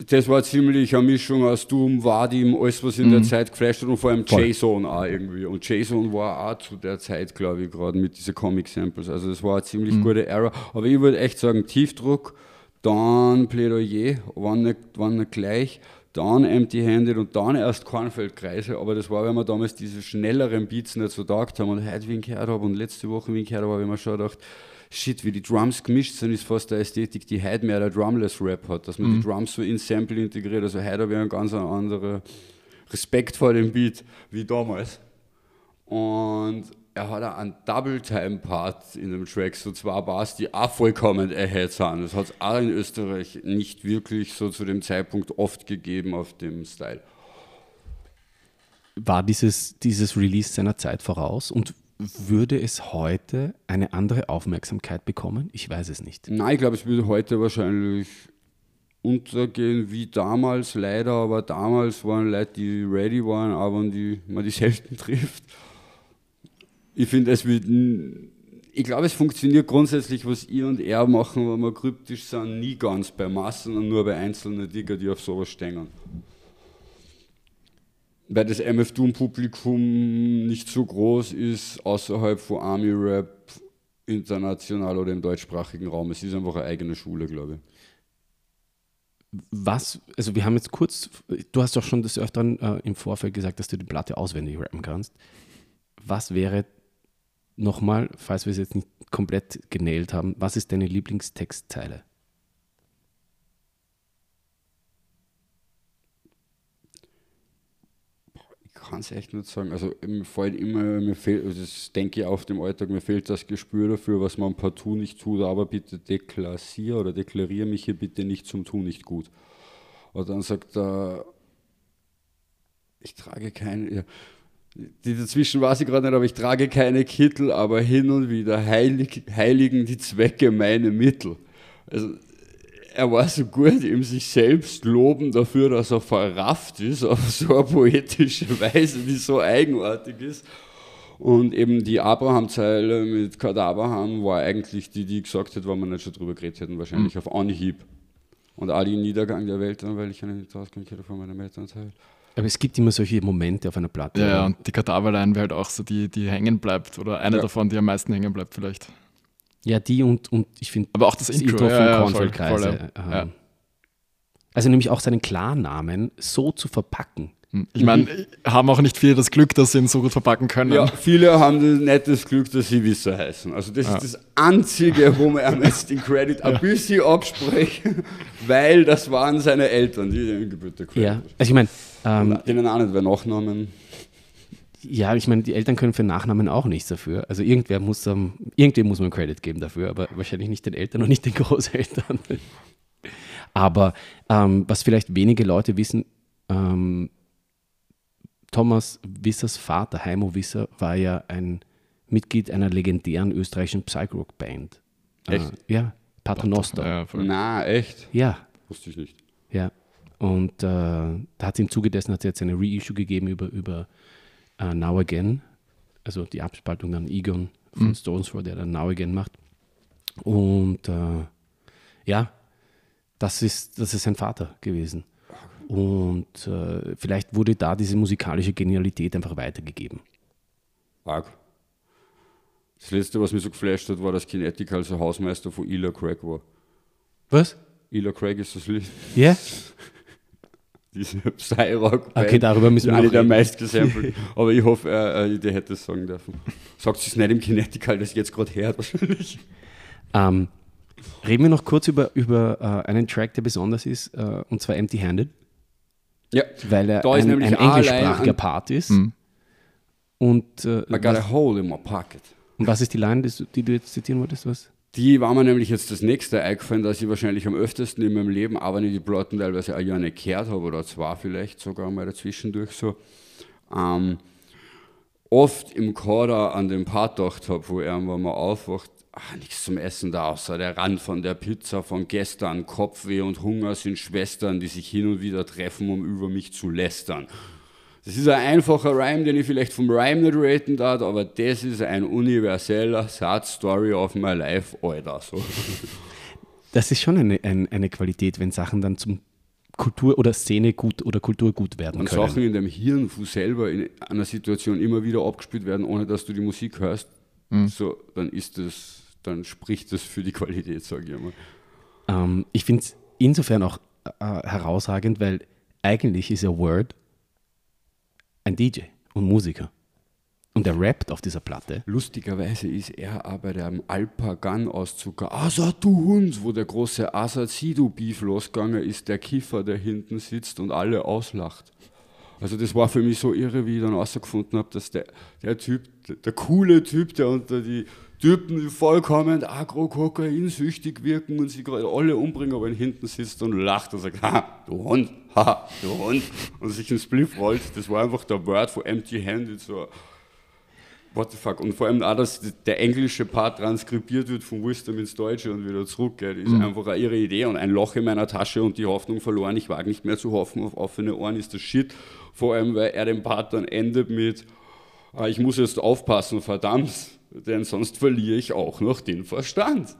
Das war ziemlich eine Mischung aus Doom, Vadim, alles, was in der Zeit geflasht hat und vor allem. J-Zone auch irgendwie. Und J-Zone war auch zu der Zeit, glaube ich, gerade mit diesen Comic-Samples. Also das war eine ziemlich gute Era. Aber ich würde echt sagen, Tiefdruck, dann Plädoyer, waren nicht, waren nicht gleich, dann Empty-Handed und dann erst Kornfeldkreise. Aber das war, wenn wir damals diese schnelleren Beats nicht so taugt haben und heute wen gehört habe und letzte Woche wen gehört habe, habe ich mir schon gedacht, shit, wie die Drums gemischt sind, ist fast der Ästhetik, die heute mehr der Drumless-Rap hat, dass man die Drums so ins Sample integriert. Also heute habe ich einen ganz anderen Respekt vor dem Beat wie damals. Und er hat auch einen Double-Time-Part in dem Track, so zwei Bars, die auch vollkommen ahead sind. Das hat es auch in Österreich nicht wirklich so zu dem Zeitpunkt oft gegeben auf dem Style. War dieses, dieses Release seiner Zeit voraus und würde es heute eine andere Aufmerksamkeit bekommen? Ich weiß es nicht. Nein, ich glaube, es würde heute wahrscheinlich untergehen wie damals, leider, aber damals waren Leute, die ready waren, aber die man die selten trifft. Ich finde, es wird. Ich glaube, es funktioniert grundsätzlich, was ihr und er machen, wenn wir kryptisch sind, nie ganz bei Massen und nur bei einzelnen Digger, die auf sowas stehen. Weil das MF Doom-Publikum nicht so groß ist, außerhalb von Army Rap, international oder im deutschsprachigen Raum. Es ist einfach eine eigene Schule, glaube ich. Was, also wir haben jetzt kurz, du hast doch schon des Öfteren äh, im Vorfeld gesagt, dass du die Platte auswendig rappen kannst. Was wäre nochmal, falls wir es jetzt nicht komplett genäht haben, was ist deine Lieblingstextzeile? Kann es echt nicht sagen. Also mir fällt immer, mir fehlt, also das denke ich auf dem Alltag, mir fehlt das Gespür dafür, was man partout nicht tut, aber bitte deklassiere oder deklariere mich hier bitte nicht zum Tun nicht gut. Und dann sagt er, ich trage keine, ja, die dazwischen weiß ich gerade nicht, aber ich trage keine Kittel, aber hin und wieder heilig, heiligen die Zwecke meine Mittel. Also er war so gut im sich selbst loben dafür, dass er verrafft ist, auf so eine poetische Weise, die so eigenartig ist. Und eben die Abraham-Zeile mit Kadaverham war eigentlich die, die gesagt hat, wenn wir nicht schon drüber geredet hätten, wahrscheinlich auf Anhieb. Und Ali Niedergang der Welt, weil ich eine Ausgangskette von meiner Elternzeit. Aber es gibt immer solche Momente auf einer Platte. Ja, ja, und die Kadaverline wäre halt auch so die, die hängen bleibt oder eine Ja. davon, die am meisten hängen bleibt vielleicht. Ja, die und, und ich finde Aber auch das Intro, ja, von ja, Kornfeldkreise. voll, voll, ja. ähm, Also nämlich auch seinen Klarnamen so zu verpacken. Ich meine, mhm. haben auch nicht viele das Glück, dass sie ihn so gut verpacken können. Ja, viele haben nicht das Glück, dass sie Wisser heißen. Also das ja. ist das Einzige, wo man einem jetzt den Credit ein bisschen absprechen, weil das waren seine Eltern, die den Gebürter Ja, also ich meine... Ähm, denen auch nicht wer Nachnamen... Ja, ich meine, die Eltern können für Nachnamen auch nichts dafür. Also irgendwer muss, um, irgendwem muss man Credit geben dafür, aber wahrscheinlich nicht den Eltern und nicht den Großeltern. Aber ähm, was vielleicht wenige Leute wissen, ähm, Thomas Wissers Vater, Heimo Wisser, war ja ein Mitglied einer legendären österreichischen Psych-Rock-Band. Äh, echt? Äh, ja, Paternoster. Ja, Na, echt? Ja. Wusste ich nicht. Ja. Und äh, da hat es im Zuge dessen hat es jetzt eine Reissue gegeben über, über uh, Now Again, also die Abspaltung an Egon von mhm. Stones der dann Now Again macht. Und äh, ja, das ist, das ist sein Vater gewesen. Und äh, vielleicht wurde da diese musikalische Genialität einfach weitergegeben. Arg. Das letzte, was mich so geflasht hat, war, dass Kinetic also Hausmeister von Ila Craig war. Was? Ila Craig ist das Lied. Ja? Yeah? Diese Psy-Rock. Okay, darüber müssen wir Eine der meistgesampelt. Aber ich hoffe, äh, äh, der hätte es sagen dürfen. Sagt sie es nicht im Kinetical, das jetzt gerade hört wahrscheinlich. Ähm, reden wir noch kurz über, über äh, einen Track, der besonders ist, äh, und zwar Empty Handed. Ja. Weil er ein, ein englischsprachiger Part ist. Mhm. Und, äh, I got a hole in my pocket. Und was ist die Line, die du jetzt zitieren wolltest? Was? Die war mir nämlich jetzt das nächste eingefallen, dass ich wahrscheinlich am öftesten in meinem Leben, aber nicht die Platten teilweise ein Jahr nicht gehört habe oder zwei vielleicht sogar mal dazwischendurch so, ähm, oft im Kader an den Part gedacht habe, wo er mal aufwacht ach, nichts zum Essen da, außer der Rand von der Pizza von gestern. Kopfweh und Hunger sind Schwestern, die sich hin und wieder treffen, um über mich zu lästern. Das ist ein einfacher Rhyme, den ich vielleicht vom Rhyme nicht raten darf, aber das ist ein universeller Satz, Story of my life, Alter. So. Das ist schon eine, eine, eine Qualität, wenn Sachen dann zum Kultur oder Szene gut oder Kultur gut werden und können. Sachen in dem Hirn selber in einer Situation immer wieder abgespielt werden, ohne dass du die Musik hörst, mhm. so, dann ist das dann spricht das für die Qualität, sage ich einmal. Ähm, ich finde es insofern auch äh, herausragend, weil eigentlich ist ja Word ein DJ und Musiker. Und er rappt auf dieser Platte. Lustigerweise ist er aber der Alpagan-Auszug Asa du Hund, wo der große Asad-Sidu-Beef losgegangen ist, der Kiffer, der hinten sitzt und alle auslacht. Also das war für mich so irre, wie ich dann herausgefunden habe, dass der, der Typ, der, der coole Typ, der unter die Typen, die vollkommen agro-kokain-süchtig wirken und sie gerade alle umbringen, aber hinten sitzt und lacht und sagt, ha, du Hund, ha, du Hund, und sich ein Spliff rollt. Das war einfach der Word von empty-handed, so, what the fuck. Und vor allem auch, dass der englische Part transkribiert wird von Wisdom ins Deutsche und wieder zurückgeht, ist mhm. einfach ihre Idee und ein Loch in meiner Tasche und die Hoffnung verloren. Ich wage nicht mehr zu hoffen auf offene Ohren, ist das Shit. Vor allem, weil er den Part dann endet mit, ah, ich muss jetzt aufpassen, verdammt denn sonst verliere ich auch noch den Verstand.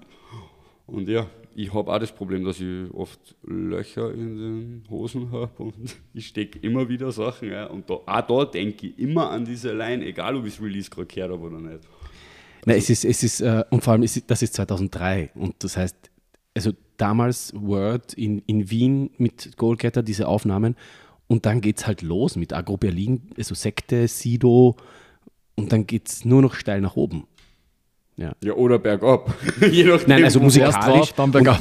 Und ja, ich habe auch das Problem, dass ich oft Löcher in den Hosen habe und ich stecke immer wieder Sachen. Ja. Und da, auch da denke ich immer an diese Line, egal ob ich das Release gerade gehört habe oder nicht. Nein, es ist, es ist äh, und vor allem, ist, das ist 2003 und das heißt, also damals Word in, in Wien mit Goalgetter, diese Aufnahmen und dann geht es halt los mit Agro Berlin, also Sekte, Sido, und dann geht es nur noch steil nach oben. Ja, ja oder bergab. Je nachdem, Nein, also musikalisch. Drauf, dann bergab.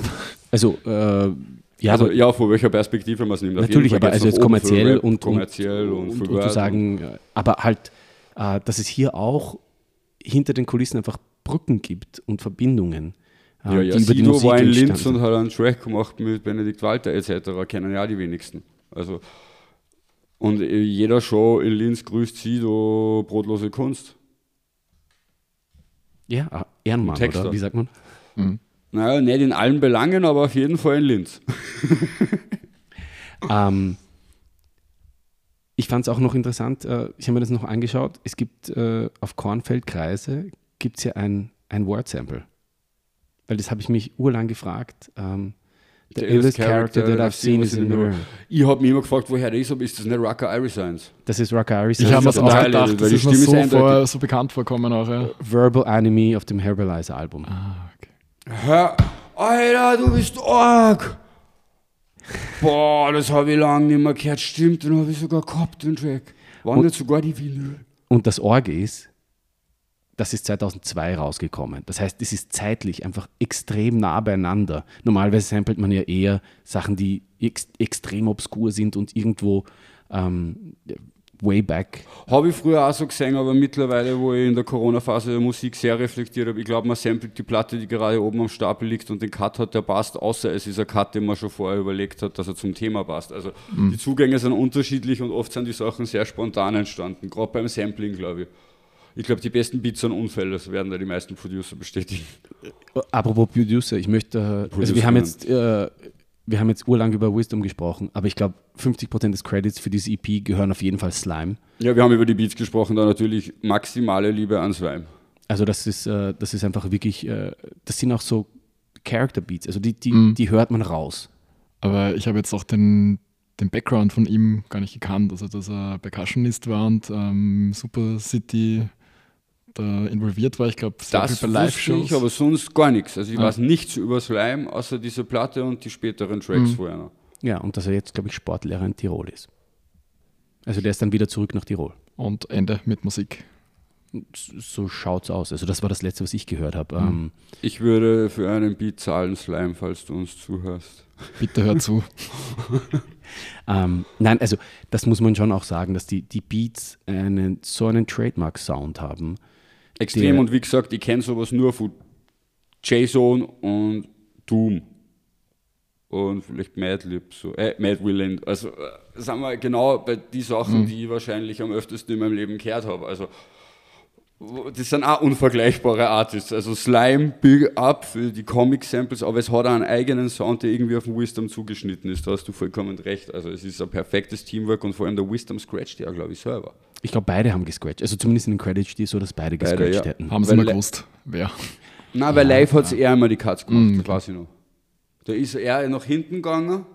also, äh, ja, also, ja, von welcher Perspektive man es nimmt. Natürlich, aber also jetzt kommerziell und, kommerziell und, und, und, und zu sagen, äh, aber halt, äh, dass es hier auch hinter den Kulissen einfach Brücken gibt und Verbindungen. Äh, ja, ja, Sido war in Linz und hat einen Track gemacht mit Benedikt Walter etc., kennen ja die wenigsten. Also und jeder Show in Linz grüßt Sido brotlose Kunst. Ja, ah, Ehrenmann, Texter. oder? Wie sagt man? Mhm. Naja, nicht in allen Belangen, aber auf jeden Fall in Linz. ähm, ich fand es auch noch interessant, äh, ich habe mir das noch angeschaut, es gibt äh, auf Kornfeldkreise gibt es ja ein, ein Word-Sample. Weil das habe ich mich urlang gefragt. Ähm, The, the illest character, character that I've seen is in the room. Ich habe mich immer gefragt, woher der ist, aber ist das nicht Rucker Iriscience? Das ist Rucker Iriscience. Ich habe mir auch gedacht, das ist mir so, vor, so bekannt vorkommen auch. Ja. Verbal Enemy auf dem Herbalizer Album. Ah, okay. Hör, Alter, du bist arg! Boah, das habe ich lange nicht mehr gehört. Stimmt, den habe ich sogar gehabt, den Track. Waren jetzt sogar die Vinyl. Und das Orge ist, das ist 2002 rausgekommen. Das heißt, es ist zeitlich einfach extrem nah beieinander. Normalerweise samplet man ja eher Sachen, die ex extrem obskur sind und irgendwo ähm, way back. Habe ich früher auch so gesehen, aber mittlerweile, wo ich in der Corona-Phase der Musik sehr reflektiert habe, ich glaube, man samplet die Platte, die gerade oben am Stapel liegt und den Cut hat, der passt, außer es ist ein Cut, den man schon vorher überlegt hat, dass er zum Thema passt. Also mhm. die Zugänge sind unterschiedlich und oft sind die Sachen sehr spontan entstanden, gerade beim Sampling, glaube ich. Ich glaube, die besten Beats sind Unfälle, das werden da die meisten Producer bestätigen. Apropos Producer, ich möchte, also wir haben jetzt äh, wir haben jetzt urlang über Wisdom gesprochen, aber ich glaube, 50% des Credits für diese EP gehören auf jeden Fall Slime. Ja, wir haben über die Beats gesprochen, da natürlich maximale Liebe an Slime. Also das ist, äh, das ist einfach wirklich, äh, das sind auch so Character Beats, also die, die, mm. die hört man raus. Aber ich habe jetzt auch den, den Background von ihm gar nicht gekannt, also dass er Percussionist war und ähm, Super City da involviert war. Ich glaube, das bei Live-Shows. ich, aber sonst gar nichts. Also ich ah. weiß nichts über Slime, außer diese Platte und die späteren Tracks mhm. vorher noch. Ja, und dass er jetzt, glaube ich, Sportlehrer in Tirol ist. Also der ist dann wieder zurück nach Tirol. Und Ende mit Musik. So schaut's aus. Also das war das letzte, was ich gehört habe. Mhm. Ähm, ich würde für einen Beat zahlen, Slime, falls du uns zuhörst. Bitte hör zu. ähm, nein, also das muss man schon auch sagen, dass die, die Beats einen, so einen Trademark-Sound haben, Extrem der, und wie gesagt, ich kenne sowas nur von JSON und Doom. Und vielleicht Madlib, so, äh, Mad Willand. Also, äh, sagen wir genau bei den Sachen, mhm. die ich wahrscheinlich am öftesten in meinem Leben gehört habe. Also, das sind auch unvergleichbare Artists. Also Slime, Big Up für die Comic-Samples, aber es hat auch einen eigenen Sound, der irgendwie auf den Wisdom zugeschnitten ist. Da hast du vollkommen recht. Also es ist ein perfektes Teamwork und vor allem der Wisdom scratcht ja, glaube ich, selber. Ich glaube, beide haben gescratcht. Also zumindest in den Credits steht so, dass beide, beide gescratcht ja. hätten. Haben sie mal gewusst, wer? Nein, weil live hat es ja. eher einmal die Cuts gemacht, mhm. das weiß ich noch. Da ist er nach hinten gegangen,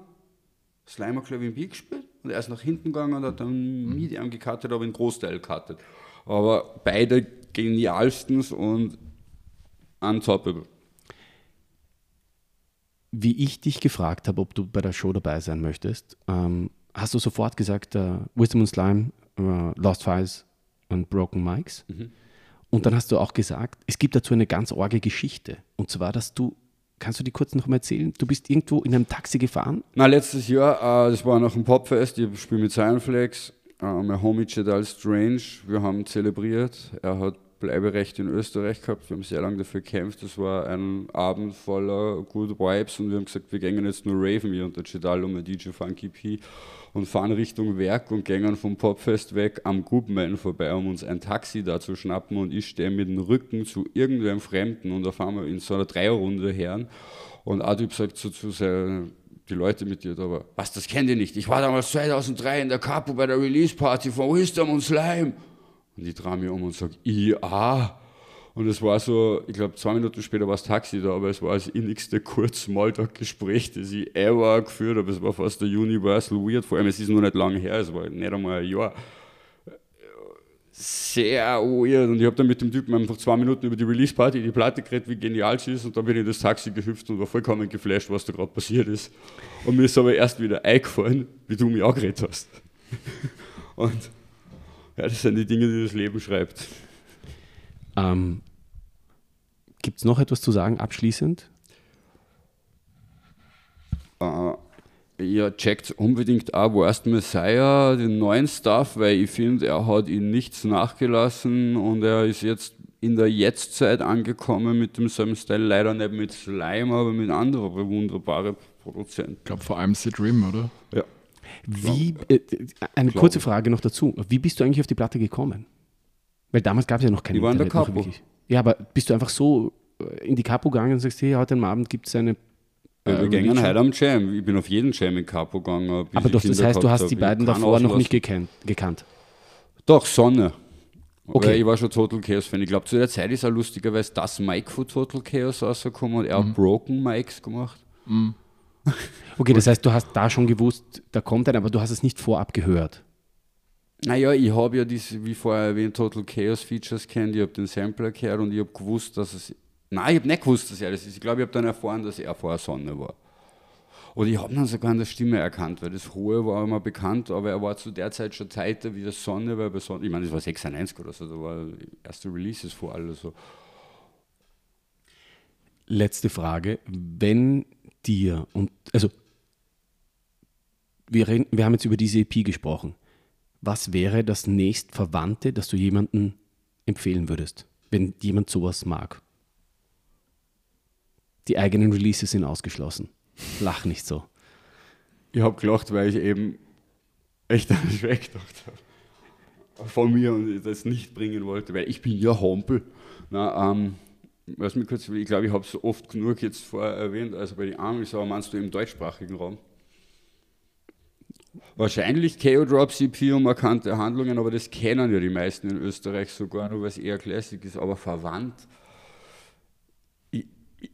Slimer, glaube ich, im Beat gespielt und er ist nach hinten gegangen und hat dann mhm. Medium gecuttet, aber in Großteil gecuttet. Aber beide genialstens und untoppable. Wie ich dich gefragt habe, ob du bei der Show dabei sein möchtest, ähm, hast du sofort gesagt, äh, Wisdom und Slime uh, Lost Files und Broken Mics. Mhm. Und dann hast du auch gesagt, es gibt dazu eine ganz orge Geschichte. Und zwar, dass du, kannst du die kurz noch mal erzählen? Du bist irgendwo in einem Taxi gefahren? Na, letztes Jahr, äh, das war nach dem Popfest, ich spiele mit Cyanflex, äh, mein Homie Jedal Strange, wir haben zelebriert. Er hat Bleiberecht in Österreich gehabt, wir haben sehr lange dafür gekämpft. Das war ein Abend voller Good Vibes und wir haben gesagt, wir gehen jetzt nur Raven, der Jedal und der DJ Funky P und fahren Richtung Werk und gehen vom Popfest weg am Goodman vorbei, um uns ein Taxi da zu schnappen und ich stehe mit dem Rücken zu irgendeinem Fremden und da fahren wir in so einer Dreierrunde her und Adib sagt so zu seinen die Leute mit dir, aber was, das kennt ihr nicht. Ich war damals 2003 in der Capo bei der Release-Party von Wisdom und Slime. Und ich drehe mich um und sage, ja. Und es war so, ich glaube, zwei Minuten später war das Taxi da, aber es war das innigste Kurz-Smalltalk-Gespräch, das ich ever geführt habe. Es war fast der Universal Weird, vor allem es ist noch nicht lange her, es war nicht einmal ein Jahr. Sehr weird. Und ich habe dann mit dem Typen einfach zwei Minuten über die Release-Party, die Platte geredet, wie genial sie ist. Und dann bin ich in das Taxi gehüpft und war vollkommen geflasht, was da gerade passiert ist. Und mir ist aber erst wieder eingefallen, wie du mich auch geredet hast. Und ja, das sind die Dinge, die das Leben schreibt. Ähm, Gibt es noch etwas zu sagen abschließend? Uh, ja, checkt unbedingt auch Worst Messiah, den neuen Stuff, weil ich finde, er hat ihn nichts nachgelassen und er ist jetzt in der Jetztzeit angekommen mit demselben Style, leider nicht mit Slime, aber mit anderen wunderbaren Produzenten. Ich glaube vor allem Sid Rim, oder? Ja. Wie, äh, eine Glaube. kurze Frage noch dazu. Wie bist du eigentlich auf die Platte gekommen? Weil damals gab es ja noch keine Ich war in der Capo. Ja, aber bist du einfach so äh, in die Capo gegangen und sagst, hey, heute Abend gibt es eine ja, wir äh, gehen heute am Jam. Ich bin auf jeden Jam in Capo gegangen. Aber doch, das heißt, du hast die beiden davor noch nicht gekannt, gekannt? Doch, Sonne. Okay. Weil ich war schon Total Chaos-Fan. Ich glaube, zu der Zeit ist auch lustigerweise das Mike von Total Chaos rausgekommen und er mhm. hat Broken Mikes gemacht. Mhm. Okay, das heißt, du hast da schon gewusst, da kommt ein, aber du hast es nicht vorab gehört. Naja, ich habe ja diese, wie vorher erwähnt, Total Chaos Features kennt, ich habe den Sampler gehört und ich habe gewusst, dass es. Nein, ich habe nicht gewusst, dass er das ist. Ich glaube, ich habe dann erfahren, dass er vorher Sonne war. Oder ich habe ihn sogar an der Stimme erkannt, weil das Hohe war immer bekannt, aber er war zu der Zeit schon Zeiter wie das Sonne, weil bei Sonne, ich meine, das war 96 oder so, da war erste Releases vor allem so. Letzte Frage. Wenn dir und also wir, reden, wir haben jetzt über diese EP gesprochen. Was wäre das nächst Verwandte, das du jemandem empfehlen würdest, wenn jemand sowas mag? Die eigenen Releases sind ausgeschlossen. Lach nicht so. Ich habe gelacht, weil ich eben echt an mich weggedacht habe. Von mir und das nicht bringen wollte, weil ich bin ja Hompel. Na, ähm, lass mich kurz, ich glaube, ich habe es so oft genug jetzt vorher erwähnt, also bei den Amis, aber meinst du im deutschsprachigen Raum? Wahrscheinlich KO Drops EP und markante Handlungen, aber das kennen ja die meisten in Österreich sogar, nur weil es eher Classic ist, aber verwandt. Ich, ich,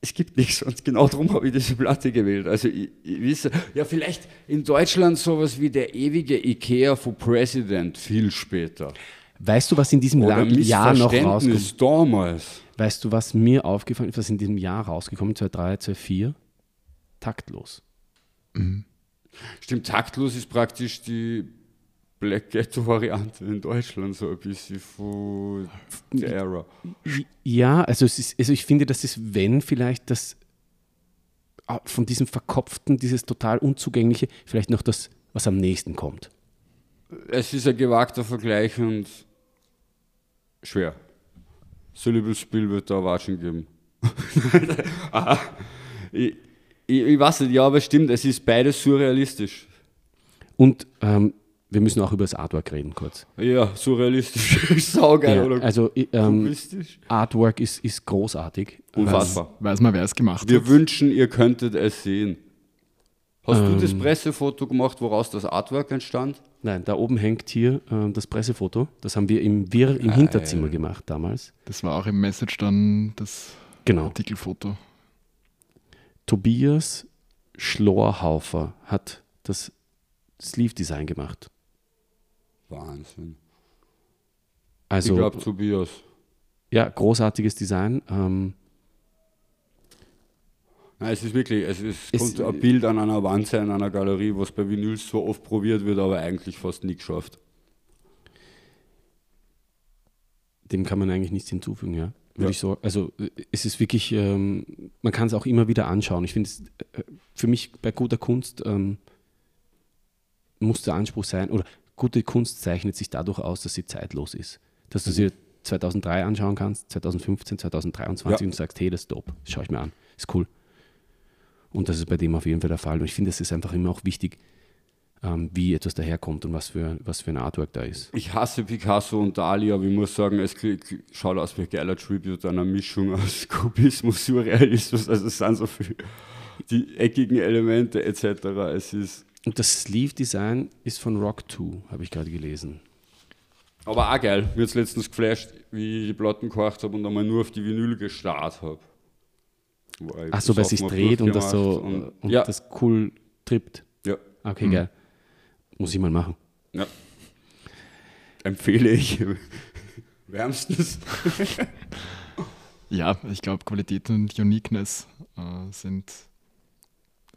es gibt nichts und genau darum habe ich diese Platte gewählt. Also ich, ich wisse, ja vielleicht in Deutschland sowas wie der ewige Ikea for President viel später. Weißt du, was in diesem Oder Jahr noch rauskommt? damals. Weißt du, was mir aufgefallen ist, was in diesem Jahr rausgekommen ist, 2003, 2004? Taktlos. Mhm. Stimmt, taktlos ist praktisch die Black Ghetto-Variante in Deutschland, so ein bisschen von der Era. Ja, also, ist, also ich finde, das ist, wenn vielleicht das ah, von diesem Verkopften, dieses total Unzugängliche, vielleicht noch das, was am nächsten kommt. Es ist ein gewagter Vergleich und schwer. Syllable Spiel wird da Watschen geben. Aha. Ich, ich, ich weiß nicht, ja, aber stimmt, es ist beides surrealistisch. Und ähm, wir müssen auch über das Artwork reden, kurz. Ja, surrealistisch. Saugeil, ja, oder? Also, ähm, Artwork ist, ist großartig. Unfassbar. Weiß, weiß man, wer es gemacht wir hat. Wir wünschen, ihr könntet es sehen. Hast ähm, du das Pressefoto gemacht, woraus das Artwork entstand? Nein, da oben hängt hier äh, das Pressefoto. Das haben wir im Wirr im Hinterzimmer gemacht damals. Das war auch im Message dann das genau. Artikelfoto. Tobias Schlorhaufer hat das Sleeve-Design gemacht. Wahnsinn. Also, ich glaube, Tobias. Ja, großartiges Design. Ähm, Nein, es ist wirklich, es, ist, es kommt ein Bild an einer Wand sein, in einer Galerie, was bei Vinyls so oft probiert wird, aber eigentlich fast nie geschafft. Dem kann man eigentlich nichts hinzufügen, ja würde ja. ich so. Also es ist wirklich, ähm, man kann es auch immer wieder anschauen. Ich finde es äh, für mich bei guter Kunst ähm, muss der Anspruch sein, oder gute Kunst zeichnet sich dadurch aus, dass sie zeitlos ist. Dass du sie 2003 anschauen kannst, 2015, 2023 ja. und sagst, hey, das ist dope, das schaue ich mir an, ist cool. Und das ist bei dem auf jeden Fall der Fall. Und ich finde, es ist einfach immer auch wichtig, ähm, wie etwas daherkommt und was für, was für ein Artwork da ist. Ich hasse Picasso und Dali, aber ich muss sagen, es schaut aus wie ein geiler Tribute, einer Mischung aus Kubismus, Surrealismus, also es sind so viele die eckigen Elemente etc. Es ist und das Sleeve-Design ist von Rock 2, habe ich gerade gelesen. Aber auch geil. Mir hat letztens geflasht, wie ich die Platten gekocht habe und einmal nur auf die Vinyl gestarrt habe. Ach so, weil es sich dreht und das so und, und ja. das cool trippt. Ja. Okay, mhm. geil. Muss ich mal machen. Ja. Empfehle ich wärmstens. ja, ich glaube, Qualität und Uniqueness äh, sind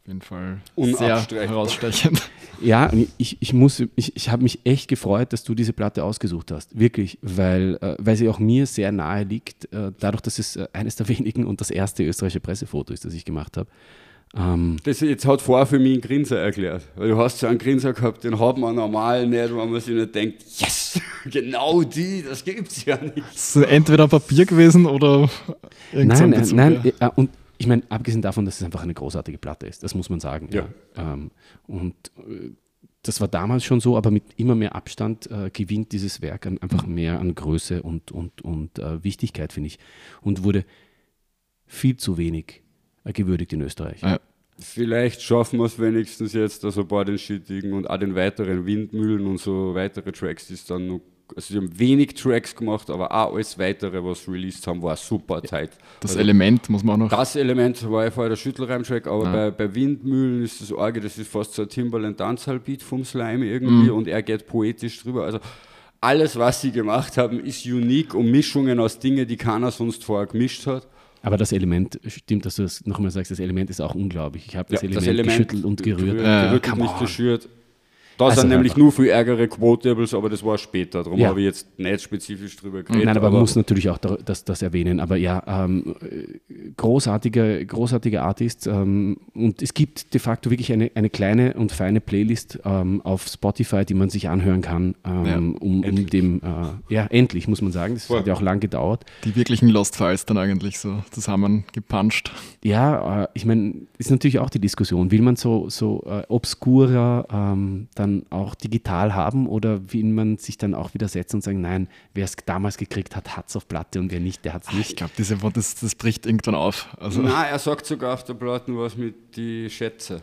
auf jeden Fall sehr herausstechend. Ja, ich, ich, muss, ich, ich habe mich echt gefreut, dass du diese Platte ausgesucht hast. Wirklich, weil, äh, weil sie auch mir sehr nahe liegt, äh, dadurch, dass es äh, eines der wenigen und das erste österreichische Pressefoto ist, das ich gemacht habe. Ähm, das jetzt hat vorher für mich einen Grinser erklärt. Weil du hast ja einen Grinser gehabt, den hat man normal nicht, wenn man sich nicht denkt, yes, genau die, das gibt es ja nicht. Ist entweder Papier gewesen oder irgendein Nein, Bezug, nein, ja. und ich meine, abgesehen davon, dass es einfach eine großartige Platte ist, das muss man sagen. Ja. ja. Ähm, und äh, das war damals schon so, aber mit immer mehr Abstand äh, gewinnt dieses Werk an, einfach mehr an Größe und, und, und äh, Wichtigkeit, finde ich. Und wurde viel zu wenig gewürdigt in Österreich. Ja. Vielleicht schaffen wir es wenigstens jetzt, also bei den Schittigen und auch den weiteren Windmühlen und so weitere Tracks, die es dann noch also sie haben wenig Tracks gemacht, aber auch alles weitere, was released haben, war super Zeit. Das also Element muss man auch noch. Das Element war ja vorher der Schüttelreim-Track, aber ja. bei, bei, Windmühlen ist das Orge, das ist fast so ein Timberland Dancehall Beat vom Slime irgendwie mhm. und er geht poetisch drüber. Also alles, was sie gemacht haben, ist unique und Mischungen aus Dingen, die keiner sonst vorher gemischt hat. Aber das Element, stimmt, dass du das nochmal sagst, das Element ist auch unglaublich. Ich habe das, Ja, Element das Element geschüttelt und gerührt. Gerührt, Äh, und nicht geschürt. Da Also sind nämlich nur viel ärgere Quotables, aber das war später. Darum Ja. habe ich jetzt nicht spezifisch drüber geredet. Nein, aber man muss natürlich auch da- das, das erwähnen. Aber ja, ähm, äh, großartiger, großartiger Artist. Ähm, und es gibt de facto wirklich eine, eine kleine und feine Playlist ähm, auf Spotify, die man sich anhören kann, ähm, Ja, um, um endlich. dem, äh, ja, endlich muss man sagen. Das Voll. hat ja auch lang gedauert. Die wirklichen Lost Files dann eigentlich so zusammengepuncht. Ja, äh, ich meine, ist natürlich auch die Diskussion. Will man so, so äh, obskurer ähm, dann auch digital haben oder will man sich dann auch widersetzen und sagen, nein, wer es damals gekriegt hat, hat es auf Platte und wer nicht, der hat es Ich nicht. glaube, diese das, das bricht irgendwann auf. Also, Nein, er sagt sogar auf der Platte was mit die Schätze.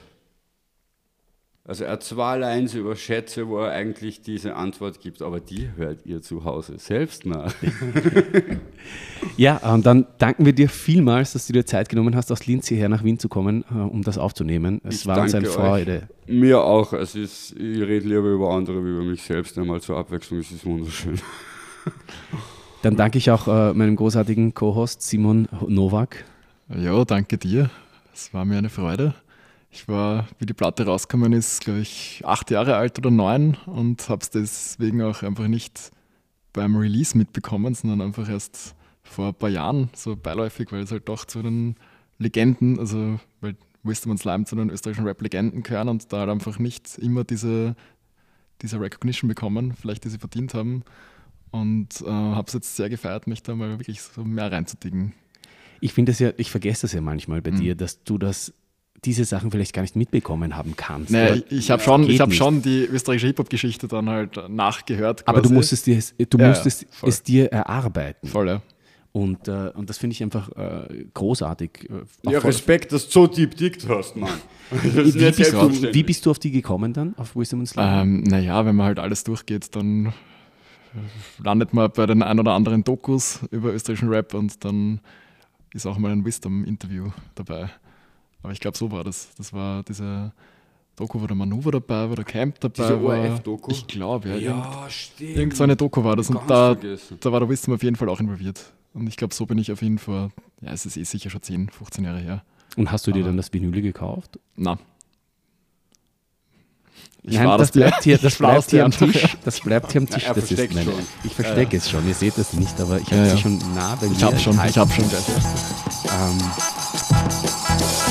Also er hat zwei Lines über Schätze, wo er eigentlich diese Antwort gibt, aber die hört ihr zu Hause selbst nach. Ja, und dann danken wir dir vielmals, dass du dir Zeit genommen hast, aus Linz hierher nach Wien zu kommen, äh, um das aufzunehmen. Es Ich war uns eine Freude. Mir auch. Es ist, ich rede lieber über andere wie über mich selbst, einmal zur Abwechslung. Es ist wunderschön. Dann danke ich auch äh, meinem großartigen Co-Host Simon Nowak. ja, danke dir. Es war mir eine Freude. Ich war, wie die Platte rausgekommen ist, glaube ich, acht Jahre alt oder neun und habe es deswegen auch einfach nicht beim Release mitbekommen, sondern einfach erst vor ein paar Jahren so beiläufig, weil es halt doch zu den Legenden, also weil Wisdom und Slime zu den österreichischen Rap-Legenden gehören und da halt einfach nicht immer diese, diese Recognition bekommen, vielleicht die sie verdient haben. Und äh, habe es jetzt sehr gefeiert, mich da mal wirklich so mehr reinzudicken. Ich finde das ja, ich vergesse das ja manchmal bei Mhm. dir, dass du das, diese Sachen vielleicht gar nicht mitbekommen haben kannst. Oder- ich, habe schon, ich hab nicht. schon die österreichische Hip-Hop-Geschichte dann halt nachgehört. Aber du quasi. musstest, dir, du Ja, musstest ja, es dir erarbeiten. Voll, ja. Und, äh, und das finde ich einfach äh, großartig. Äh, Ja, voll- Respekt, dass du so deep dickt hast, Mann. Wie, bist du, wie bist du auf die gekommen dann, auf Wisdom and Slime? Ähm, naja, wenn man halt alles durchgeht, dann äh, landet man bei den ein oder anderen Dokus über österreichischen Rap und dann ist auch mal ein Wisdom-Interview dabei. Aber ich glaube, so war das. Das war diese Doku, wo der Manöver dabei war, der Camp dabei Diese war. ORF-Doku? Ich glaube, ja. Irgend, Ja, stimmt. irgend so eine Doku war das. Und da, vergessen. da war der Wisdom auf jeden Fall auch involviert. Und ich glaube, so bin ich auf jeden Fall, ja, es ist eh sicher schon 10, 15 Jahre her. und hast du dir aber- dann das Vinyl gekauft? Na. Ich Nein, war das, bleibt hier, das bleibt das hier am. Tisch. Das bleibt hier am Ja, Tisch. er das ist schon. ich verstecke es schon. Ihr seht es nicht, aber ich habe Ja, sie ja. schon nah bei mir. Ich hab schon, ich enthalten. hab schon. Ähm,